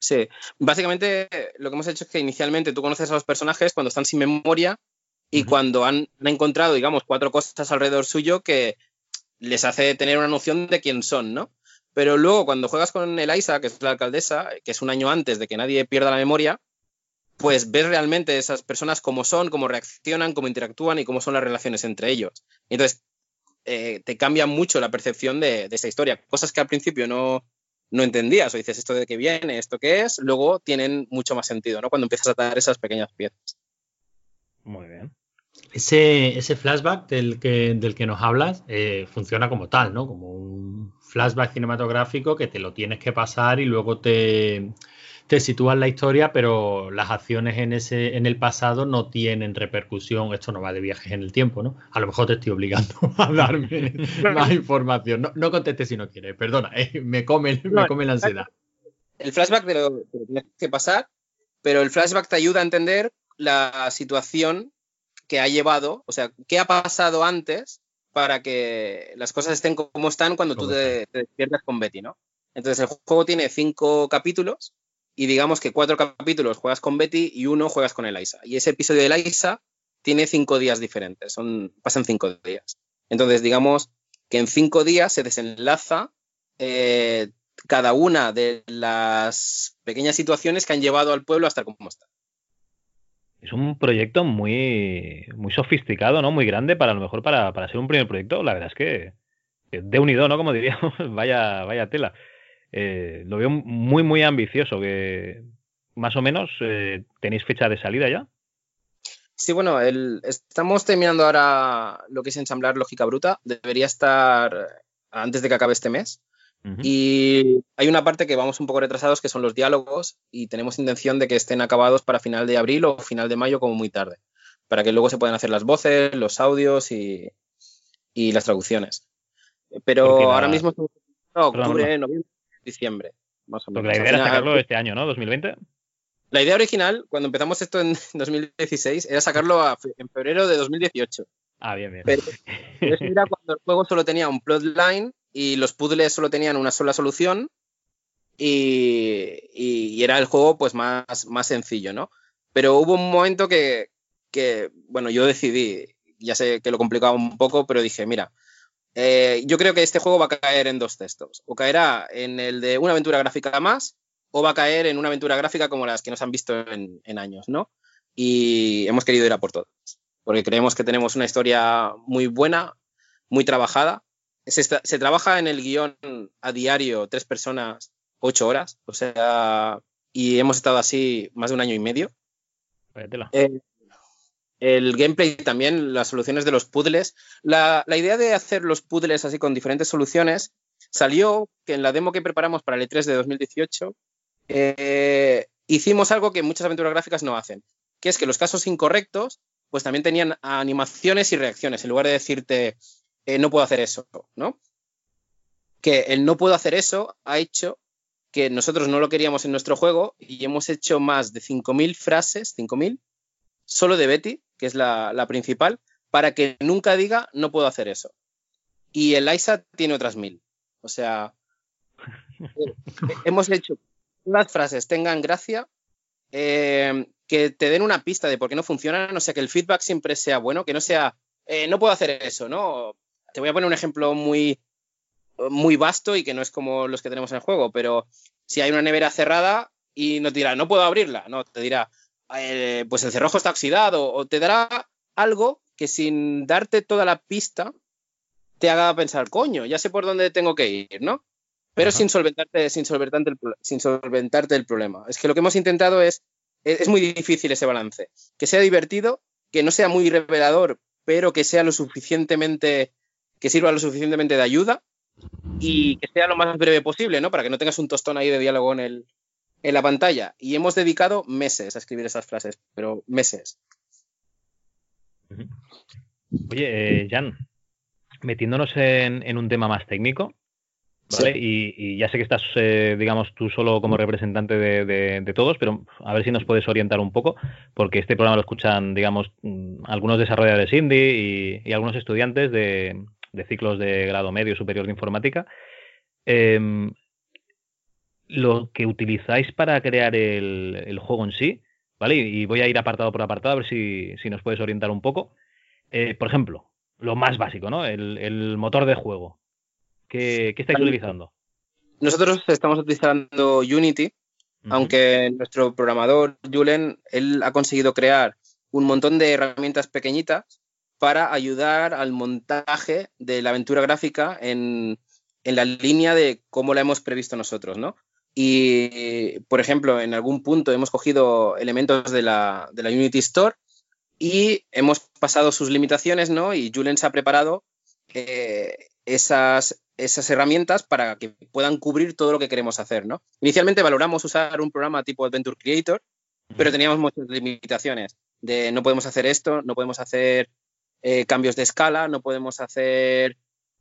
Sí, básicamente lo que hemos hecho es que inicialmente tú conoces a los personajes cuando están sin memoria y uh -huh. cuando han, han, encontrado, digamos, cuatro cosas alrededor suyo que les hace tener una noción de quién son, ¿no? Pero luego cuando juegas con Elisa, que es la alcaldesa, que es un año antes de que nadie pierda la memoria, pues ves realmente esas personas cómo son, cómo reaccionan, cómo interactúan y cómo son las relaciones entre ellos. Entonces, eh, te cambia mucho la percepción de, esa historia. Cosas que al principio no, no entendías o dices esto de qué viene, esto qué es, luego tienen mucho más sentido, ¿no? Cuando empiezas a dar esas pequeñas piezas. Muy bien. Ese, ese flashback del que, del que nos hablas eh, funciona como tal, ¿no? Como un flashback cinematográfico que te lo tienes que pasar y luego te, te sitúas la historia, pero las acciones en, ese, en el pasado no tienen repercusión. Esto no va de viajes en el tiempo, ¿no? A lo mejor te estoy obligando a darme más información. No, no contestes si no quieres, perdona, eh, me, come, me come la ansiedad. El flashback te lo, te lo tienes que pasar, pero el flashback te ayuda a entender la situación que ha llevado, o sea, qué ha pasado antes para que las cosas estén como están cuando tú te, te despiertas con Betty, ¿no? Entonces el juego tiene cinco capítulos y digamos que cuatro capítulos juegas con Betty y uno juegas con Elisa. Y ese episodio de Elisa tiene cinco días diferentes, son, pasan cinco días. Entonces, digamos que en cinco días se desenlaza eh, cada una de las pequeñas situaciones que han llevado al pueblo hasta cómo está. Es un proyecto muy, muy sofisticado, ¿no? Muy grande para a lo mejor para, para ser un primer proyecto. La verdad es que de unido, ¿no? Como diríamos, vaya, vaya tela. Eh, lo veo muy, muy ambicioso. Que más o menos eh, tenéis fecha de salida ya. Sí, bueno, el, estamos terminando ahora lo que es ensamblar lógica bruta. Debería estar antes de que acabe este mes. Uh -huh. Y hay una parte que vamos un poco retrasados, que son los diálogos, y tenemos intención de que estén acabados para final de abril o final de mayo, como muy tarde, para que luego se puedan hacer las voces, los audios y, y las traducciones. Pero la... ahora mismo, no, octubre, noviembre, diciembre, más o menos. Porque la idea era sacarlo este año, ¿no? 2020. La idea original, cuando empezamos esto en 2016, era sacarlo a, en febrero de 2018. Ah, bien, bien. Pero era cuando el juego solo tenía un plotline y los puzzles solo tenían una sola solución y, era el juego pues más, más sencillo, ¿no? Pero hubo un momento que, que, bueno, yo decidí, ya sé que lo complicaba un poco, pero dije, mira, eh, yo creo que este juego va a caer en dos textos. O caerá en el de una aventura gráfica más o va a caer en una aventura gráfica como las que nos han visto en, en años, ¿no? Y hemos querido ir a por todas, porque creemos que tenemos una historia muy buena, muy trabajada se, se, trabaja en el guion a diario, tres personas, ocho horas, o sea, y hemos estado así más de un año y medio. Eh, el gameplay también, las soluciones de los puzzles. La, la, idea de hacer los puzzles así con diferentes soluciones salió que en la demo que preparamos para el E3 de 2018 eh, hicimos algo que muchas aventuras gráficas no hacen, que es que los casos incorrectos pues también tenían animaciones y reacciones. En lugar de decirte, eh, no puedo hacer eso, ¿no? Que el no puedo hacer eso ha hecho que nosotros no lo queríamos en nuestro juego y hemos hecho más de 5.000 frases, 5.000, solo de Betty, que es la, la, principal, para que nunca diga no puedo hacer eso. Y el ISA tiene otras mil. O sea, eh, hemos hecho que las frases tengan gracia, eh, que te den una pista de por qué no funcionan, o sea, que el feedback siempre sea bueno, que no sea, eh, no puedo hacer eso, ¿no? Te voy a poner un ejemplo muy, muy vasto y que no es como los que tenemos en el juego, pero si hay una nevera cerrada y no te dirá, no puedo abrirla, no, te dirá, eh, pues el cerrojo está oxidado, o te dará algo que sin darte toda la pista te haga pensar, coño, ya sé por dónde tengo que ir, ¿no? Pero sin solventarte, sin, solventarte el, sin solventarte el problema. Es que lo que hemos intentado es, es, es muy difícil ese balance, que sea divertido, que no sea muy revelador, pero que sea lo suficientemente que sirva lo suficientemente de ayuda y que sea lo más breve posible, ¿no? Para que no tengas un tostón ahí de diálogo en, el, en la pantalla. Y hemos dedicado meses a escribir esas frases, pero meses. Oye, eh, Jan, metiéndonos en, un tema más técnico, ¿vale? Y, ya sé que estás, eh, digamos, tú solo como representante de, todos, pero a ver si nos puedes orientar un poco, porque este programa lo escuchan, digamos, mm, algunos desarrolladores indie y, algunos estudiantes de, ciclos de grado medio superior de informática. Em, lo que utilizáis para crear el, juego en sí, ¿vale? Y, voy a ir apartado por apartado a ver si, si nos puedes orientar un poco. Eh, por ejemplo, lo más básico, ¿no? El, motor de juego. ¿Qué, estáis utilizando? Nosotros estamos utilizando Unity, aunque nuestro programador, Julen, él ha conseguido crear un montón de herramientas pequeñitas para ayudar al montaje de la aventura gráfica en, la línea de cómo la hemos previsto nosotros, ¿no? Y, por ejemplo, en algún punto hemos cogido elementos de la, de la Unity Store y hemos pasado sus limitaciones, ¿no? Y Julen se ha preparado eh, esas, esas herramientas para que puedan cubrir todo lo que queremos hacer, ¿no? Inicialmente valoramos usar un programa tipo Adventure Creator, pero teníamos muchas limitaciones de no podemos hacer esto, no podemos hacer eh, cambios de escala, no podemos hacer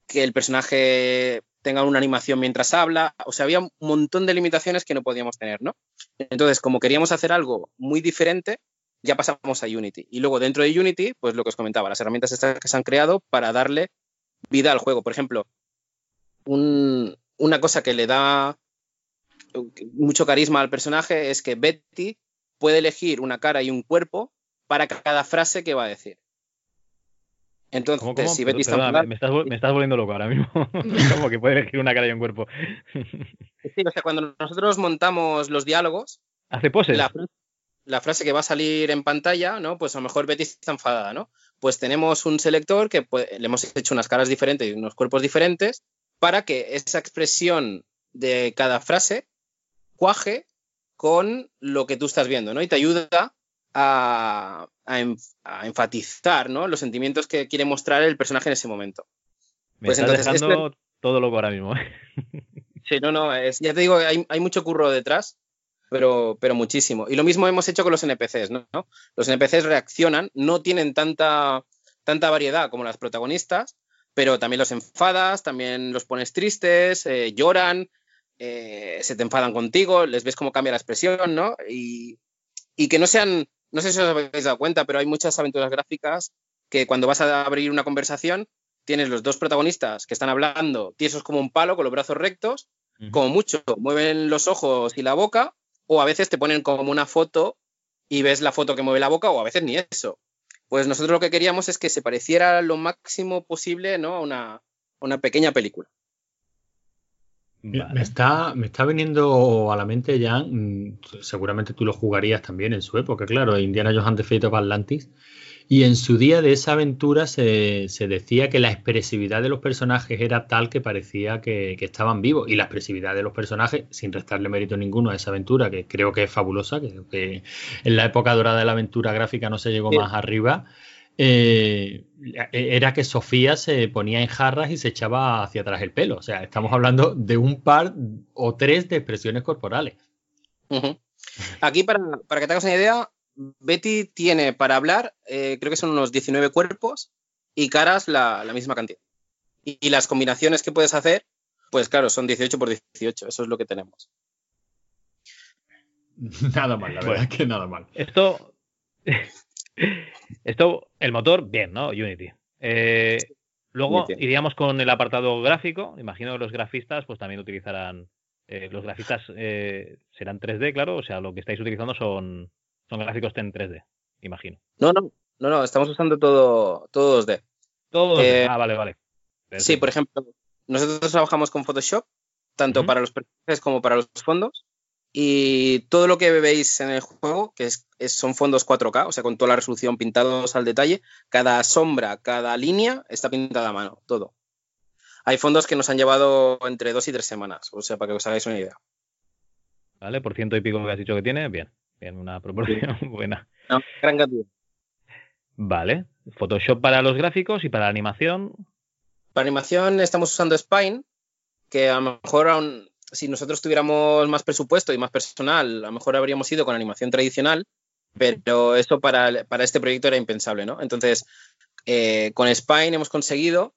que el personaje tenga una animación mientras habla, o sea, había un montón de limitaciones que no podíamos tener, ¿no? Entonces, como queríamos hacer algo muy diferente, ya pasamos a Unity. Y luego dentro de Unity, pues lo que os comentaba, las herramientas estas que se han creado para darle vida al juego. Por ejemplo, una cosa que le da mucho carisma al personaje es que Betty puede elegir una cara y un cuerpo para cada frase que va a decir. Entonces, si Betty está me, estás, me, estás, volviendo loco ahora mismo. como que puede elegir una cara y un cuerpo. sí, o sea, cuando nosotros montamos los diálogos. Hace poses la frase que va a salir en pantalla, ¿no? Pues a lo mejor Betty está enfadada, ¿no? Pues tenemos un selector que le hemos hecho unas caras diferentes y unos cuerpos diferentes para que esa expresión de cada frase cuaje con lo que tú estás viendo, ¿no? Y te ayuda a, enfatizar, ¿no? Los sentimientos que quiere mostrar el personaje en ese momento. Me pues entonces dejando todo loco ahora mismo. ¿eh? sí, no, no, es, ya te digo, hay, hay mucho curro detrás pero, pero muchísimo. Y lo mismo hemos hecho con los NPCs, ¿no? Los NPCs reaccionan, no tienen tanta, tanta variedad como las protagonistas, pero también los enfadas, también los pones tristes, eh, lloran, eh, se te enfadan contigo, les ves cómo cambia la expresión, ¿no? Y, y, que no sean, no sé si os habéis dado cuenta, pero hay muchas aventuras gráficas que cuando vas a abrir una conversación, tienes los dos protagonistas que están hablando tiesos como un palo, con los brazos rectos, como mucho, mueven los ojos y la boca, o a veces te ponen como una foto y ves la foto que mueve la boca, o a veces ni eso. Pues nosotros lo que queríamos es que se pareciera lo máximo posible ¿no? a, una, una pequeña película. Me, está, me está viniendo a la mente ya, mm, seguramente tú lo jugarías también en su época, claro, Indiana Jones and the Fate of Atlantis, y en su día de esa aventura se, decía que la expresividad de los personajes era tal que parecía que, estaban vivos. Y la expresividad de los personajes, sin restarle mérito ninguno a esa aventura, que creo que es fabulosa, que, en la época dorada de la aventura gráfica no se llegó más arriba, eh, era que Sofía se ponía en jarras y se echaba hacia atrás el pelo. O sea, estamos hablando de un par o tres de expresiones corporales. Aquí, para, para que te hagas una idea, Betty tiene para hablar, eh, creo que son unos 19 cuerpos y caras la, misma cantidad. Y, las combinaciones que puedes hacer, pues claro, son 18 por 18, eso es lo que tenemos. Nada mal, la verdad que nada mal. Esto, esto, el motor, bien, ¿no? Unity. Eh, luego iríamos con el apartado gráfico. Imagino que los grafistas pues también utilizarán. Eh, los grafistas serán 3D, claro. O sea, lo que estáis utilizando son son gráficos en 3D, imagino. No, no, no, no, estamos usando todo, todo 2D. Todo eh, Ah, vale, vale. Sí, por ejemplo, nosotros trabajamos con Photoshop, tanto para los personajes como para los fondos. Y todo lo que veis en el juego, que es, son fondos 4K, o sea, con toda la resolución pintados al detalle, cada sombra, cada línea está pintada a mano, todo. Hay fondos que nos han llevado entre dos y tres semanas, o sea, para que os hagáis una idea. Vale, por ciento y pico que has dicho que tiene, bien en una proporción buena. gran cantidad. Vale. Photoshop para los gráficos y para la animación. Para animación estamos usando Spine, que a lo mejor aún, si nosotros tuviéramos más presupuesto y más personal, a lo mejor habríamos ido con animación tradicional, pero eso para, para este proyecto era impensable, ¿no? Entonces, eh, con Spine hemos conseguido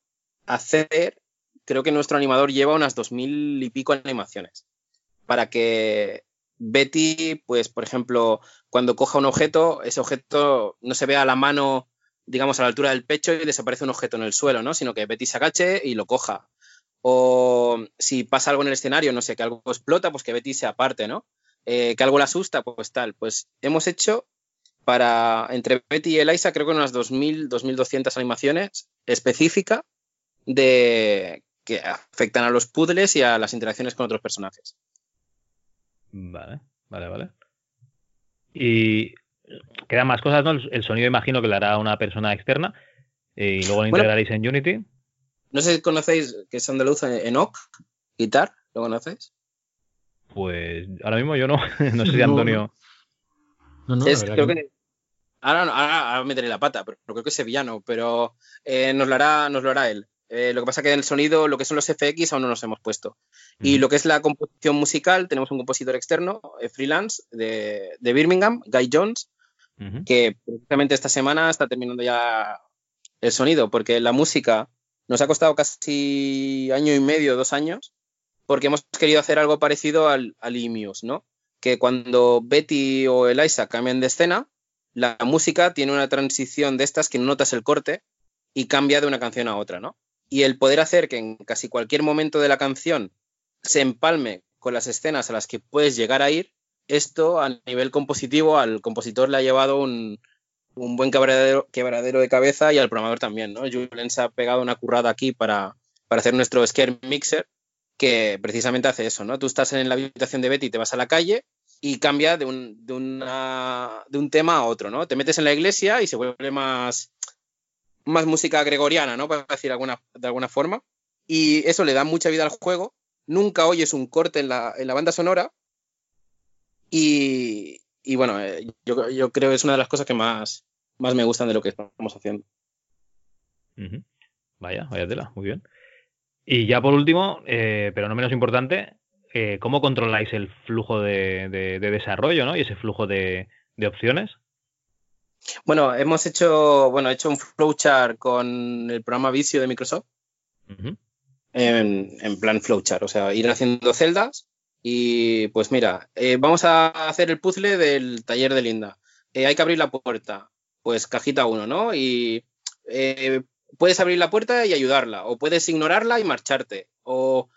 hacer, creo que nuestro animador lleva unas dos mil y pico animaciones, para que Betty, pues, por ejemplo, cuando coja un objeto, ese objeto no se vea a la mano, digamos, a la altura del pecho y desaparece un objeto en el suelo, ¿no? Sino que Betty se agache y lo coja. O si pasa algo en el escenario, no sé, que algo explota, pues que Betty se aparte, ¿no? Eh, que algo le asusta, pues tal. Pues hemos hecho para, entre Betty y Eliza, creo que unas 2.000, 2.200 animaciones específicas de que afectan a los puzzles y a las interacciones con otros personajes. Vale, vale, vale. Y quedan más cosas, ¿no? El sonido imagino que lo hará una persona externa y luego lo integraréis en Unity. No sé si conocéis que es andaluz en OC, Guitar, ¿lo conocéis? Pues ahora mismo yo no, no sé si Antonio. No, no, creo que... Ahora, ahora, meteré la pata, pero creo que es sevillano, pero eh, nos, lo hará, nos lo hará él. Eh, lo que pasa es que en el sonido, lo que son los FX, aún no nos hemos puesto. Y lo que es la composición musical, tenemos un compositor externo, eh, freelance, de, Birmingham, Guy Jones, que precisamente esta semana está terminando ya el sonido, porque la música nos ha costado casi año y medio, dos años, porque hemos querido hacer algo parecido al, al ¿no? Que cuando Betty o Eliza cambian de escena, la música tiene una transición de estas que no notas el corte y cambia de una canción a otra, ¿no? y el poder hacer que en casi cualquier momento de la canción se empalme con las escenas a las que puedes llegar a ir, esto a nivel compositivo al compositor le ha llevado un, buen quebradero, quebradero, de cabeza y al programador también, ¿no? Julen se ha pegado una currada aquí para, hacer nuestro Scare Mixer que precisamente hace eso, ¿no? Tú estás en la habitación de Betty te vas a la calle y cambia de un, de, de un tema a otro, ¿no? Te metes en la iglesia y se vuelve más, más música gregoriana, ¿no? Para decir alguna, de alguna forma. Y eso le da mucha vida al juego. Nunca oyes un corte en la, banda sonora. Y, bueno, eh, yo, creo que es una de las cosas que más, más me gustan de lo que estamos haciendo. Vaya, vaya tela, muy bien. Y ya por último, eh, pero no menos importante, eh, ¿cómo controláis el flujo de, desarrollo ¿no? y ese flujo de, de opciones? Bueno, hemos hecho, bueno, he hecho un flowchart con el programa Vicio de Microsoft. en, plan flowchart, o sea, ir haciendo celdas y pues mira, eh, vamos a hacer el puzzle del taller de Linda. Eh, hay que abrir la puerta, pues cajita uno, ¿no? Y eh, puedes abrir la puerta y ayudarla, o puedes ignorarla y marcharte, o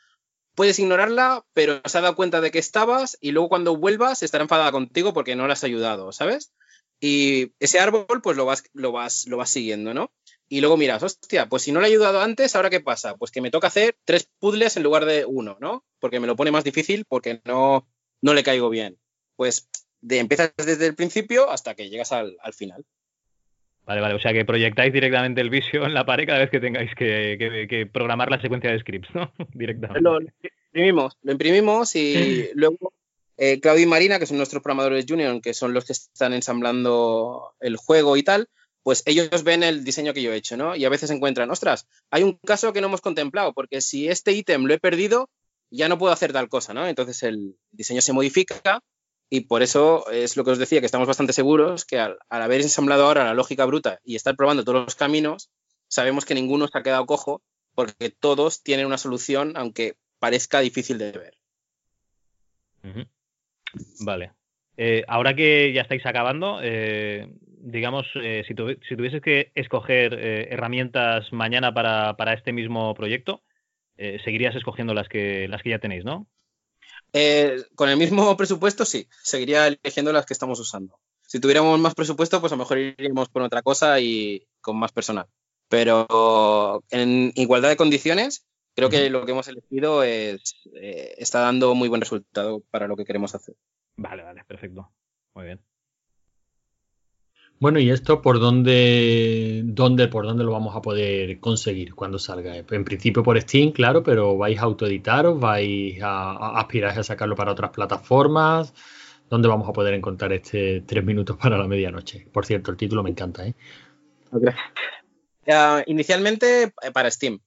puedes ignorarla, pero se ha dado cuenta de que estabas y luego cuando vuelvas estará enfadada contigo porque no la has ayudado, ¿sabes? Y ese árbol, pues lo vas, lo vas, lo vas siguiendo, ¿no? Y luego miras, hostia, pues si no le he ayudado antes, ¿ahora qué pasa? Pues que me toca hacer tres puzzles en lugar de uno, ¿no? Porque me lo pone más difícil porque no, no le caigo bien. Pues de, empiezas desde el principio hasta que llegas al, final. Vale, vale, o sea que proyectáis directamente el visio en la pared cada vez que tengáis que, programar la secuencia de scripts, ¿no? directamente. Lo imprimimos, lo imprimimos y luego eh, Claudio y Marina, que son nuestros programadores junior, que son los que están ensamblando el juego y tal, pues ellos ven el diseño que yo he hecho, ¿no? Y a veces encuentran, ostras, hay un caso que no hemos contemplado, porque si este ítem lo he perdido, ya no puedo hacer tal cosa, ¿no? Entonces el diseño se modifica y por eso es lo que os decía, que estamos bastante seguros que al, haber ensamblado ahora la lógica bruta y estar probando todos los caminos, sabemos que ninguno se ha quedado cojo porque todos tienen una solución, aunque parezca difícil de ver. Vale. Eh, ahora que ya estáis acabando, eh, digamos, eh, si, tuvieses que escoger herramientas mañana para, este mismo proyecto, seguirías escogiendo las que, las que ya tenéis, ¿no? con el mismo presupuesto, sí, seguiría eligiendo las que estamos usando. Si tuviéramos más presupuesto, pues a lo mejor iríamos por otra cosa y con más personal. Pero en igualdad de condiciones, creo que lo que hemos elegido es, eh, está dando muy buen resultado para lo que queremos hacer. Vale, vale, perfecto. Muy bien. Bueno, ¿y esto por dónde, dónde, por dónde lo vamos a poder conseguir cuando salga? En principio por Steam, claro, pero ¿vais a autoeditaros? ¿Vais a, aspirar a sacarlo para otras plataformas? ¿Dónde vamos a poder encontrar este tres minutos para la medianoche? Por cierto, el título me encanta, ¿eh? inicialmente eh, para Steam.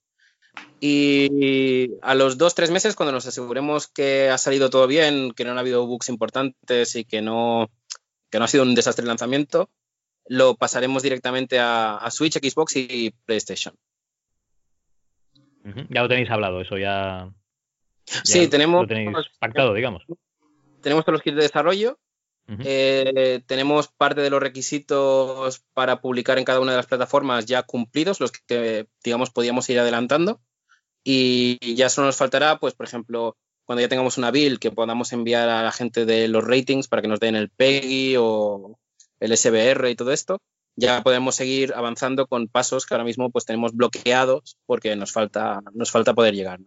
Y a los dos, tres meses, cuando nos aseguremos que ha salido todo bien, que no han habido bugs importantes y que no, que no ha sido un desastre el lanzamiento, lo pasaremos directamente a, Switch, Xbox y PlayStation. Ya lo tenéis hablado, eso ya. sí, tenemos. Lo tenéis pactado, digamos. Tenemos todos los kits de desarrollo. Eh, tenemos parte de los requisitos para publicar en cada una de las plataformas ya cumplidos, los que, digamos, podíamos ir adelantando. Y ya solo nos faltará, pues, por ejemplo, cuando ya tengamos una build que podamos enviar a la gente de los ratings para que nos den el PEGI o el SBR y todo esto, ya podemos seguir avanzando con pasos que ahora mismo pues tenemos bloqueados porque nos falta, nos falta poder llegar.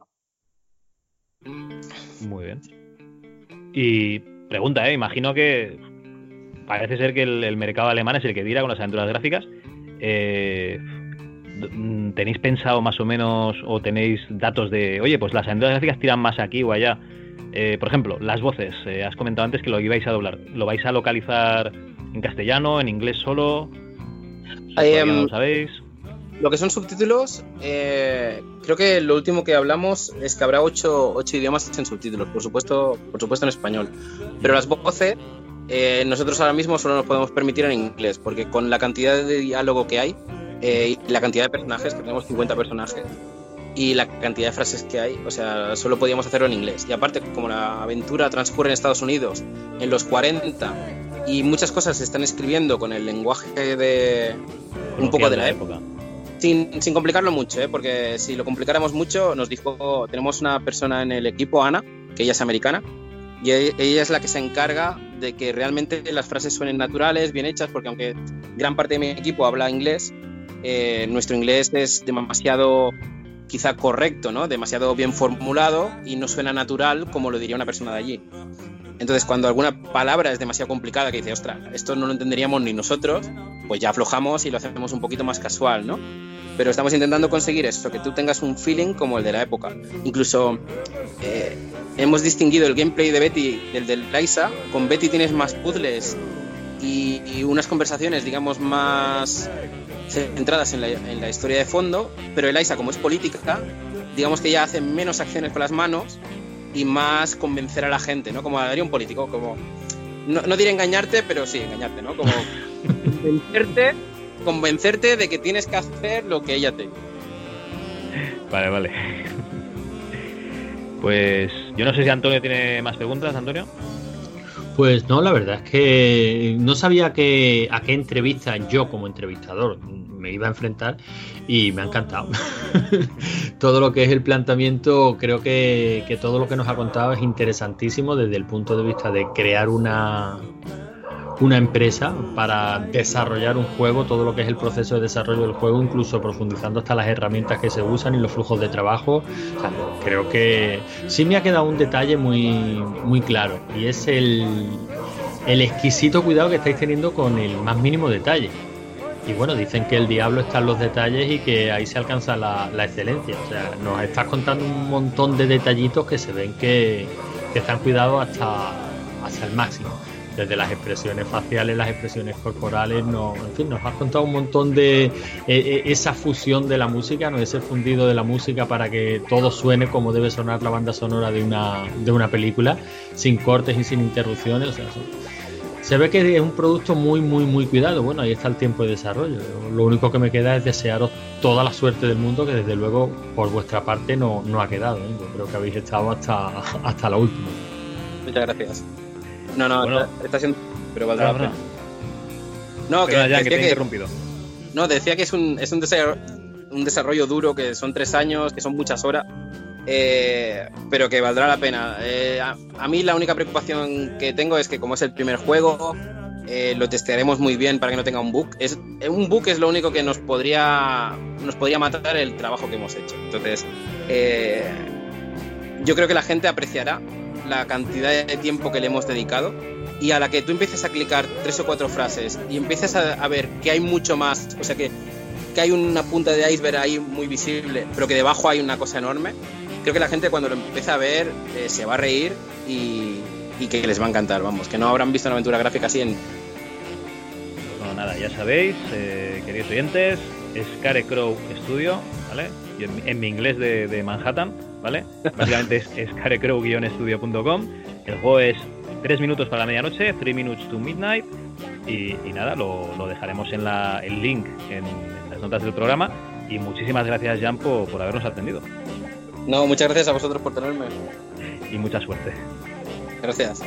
Muy bien. Y pregunta, ¿eh? imagino que parece ser que el, mercado alemán es el que tira con las aventuras gráficas. Eh, ¿Tenéis pensado más o menos o tenéis datos de, oye, pues las aventuras gráficas tiran más aquí o allá? Eh, por ejemplo, las voces. Eh, has comentado antes que lo ibais a doblar. ¿Lo vais a localizar en castellano, en inglés solo? Em, ¿Lo sabéis? Lo que son subtítulos, eh, creo que lo último que hablamos es que habrá ocho, idiomas en subtítulos, por supuesto, por supuesto en español. Pero las voces, nosotros ahora mismo solo nos podemos permitir en inglés, porque con la cantidad de diálogo que hay y la cantidad de personajes, que tenemos 50 personajes, y la cantidad de frases que hay, o sea, solo podíamos hacerlo en inglés. Y aparte, como la aventura transcurre en Estados Unidos en los 40 y muchas cosas se están escribiendo con el lenguaje de un poco de la época. Sin, sin, complicarlo mucho, ¿eh? porque si lo complicáramos mucho, nos dijo, tenemos una persona en el equipo, Ana, que ella es americana, y e, ella es la que se encarga de que realmente las frases suenen naturales, bien hechas, porque aunque gran parte de mi equipo habla inglés, eh, nuestro inglés es demasiado quizá correcto, ¿no? Demasiado bien formulado y no suena natural como lo diría una persona de allí. Entonces, cuando alguna palabra es demasiado complicada, que dice, ostras, esto no lo entenderíamos ni nosotros, pues ya aflojamos y lo hacemos un poquito más casual, ¿no? Pero estamos intentando conseguir eso, que tú tengas un feeling como el de la época. Incluso eh, hemos distinguido el gameplay de Betty del de Liza. Con Betty tienes más puzzles y, y unas conversaciones, digamos, más centradas en la, en la historia de fondo, pero Eliza, como es política, digamos que ya hace menos acciones con las manos y más convencer a la gente, ¿no? Como haría un político, como... No, no diré engañarte, pero sí, engañarte, ¿no? Como convencerte, convencerte de que tienes que hacer lo que ella te. Vale, vale. Pues yo no sé si Antonio tiene más preguntas, Antonio. Pues no, la verdad es que no sabía a qué entrevista yo como entrevistador me iba a enfrentar y me ha encantado. todo lo que es el planteamiento, creo que, que todo lo que nos ha contado es interesantísimo desde el punto de vista de crear una, una empresa para desarrollar un juego, todo lo que es el proceso de desarrollo del juego, incluso profundizando hasta las herramientas que se usan y los flujos de trabajo. creo que sí me ha quedado un detalle muy, muy claro y es el, el exquisito cuidado que estáis teniendo con el más mínimo detalle. Y bueno, dicen que el diablo está en los detalles y que ahí se alcanza la, excelencia. O sea, nos estás contando un montón de detallitos que se ven que, que están cuidados hasta, hasta el máximo desde las expresiones faciales, las expresiones corporales, no, en fin, nos has contado un montón de eh, eh, esa fusión de la música, ¿no? ese fundido de la música para que todo suene como debe sonar la banda sonora de una, de una película, sin cortes y sin interrupciones. se ve que es un producto muy, muy, muy cuidado. Bueno, ahí está el tiempo de desarrollo. Lo único que me queda es desearos toda la suerte del mundo, que desde luego por vuestra parte no, no ha quedado. ¿eh? Yo creo que habéis estado hasta, hasta la última. Muchas gracias. No, no, está, siendo. Pero valdrá la No, que, ya, que, te he interrumpido. No, decía que es un, es un, desarrollo, un desarrollo duro, que son tres años, que son muchas horas. Eh, pero que valdrá la pena. Eh, a, mí la única preocupación que tengo es que como es el primer juego, eh, lo testearemos muy bien para que no tenga un bug. Es, un bug es lo único que nos podría, nos podría matar el trabajo que hemos hecho. Entonces, yo creo que la gente apreciará la cantidad de tiempo que le hemos dedicado y a la que tú empieces a clicar tres o cuatro frases y empieces a, ver que hay mucho más, o sea que, que, hay una punta de iceberg ahí muy visible, pero que debajo hay una cosa enorme, creo que la gente cuando lo empiece a ver eh, se va a reír y, que les va a encantar, vamos, que no habrán visto una aventura gráfica así en... Bueno, nada, ya sabéis, eh, queridos oyentes, Scarecrow Studio, ¿vale? Y en, mi inglés de, Manhattan, ¿vale? Básicamente es scarecrow-studio.com. El juego es 3 minutos para la medianoche, 3 minutes to midnight. Y, nada, lo, dejaremos en la, el link en, las notas del programa. Y muchísimas gracias, Jan, por habernos atendido. No, muchas gracias a vosotros por tenerme. Y mucha suerte. Gracias.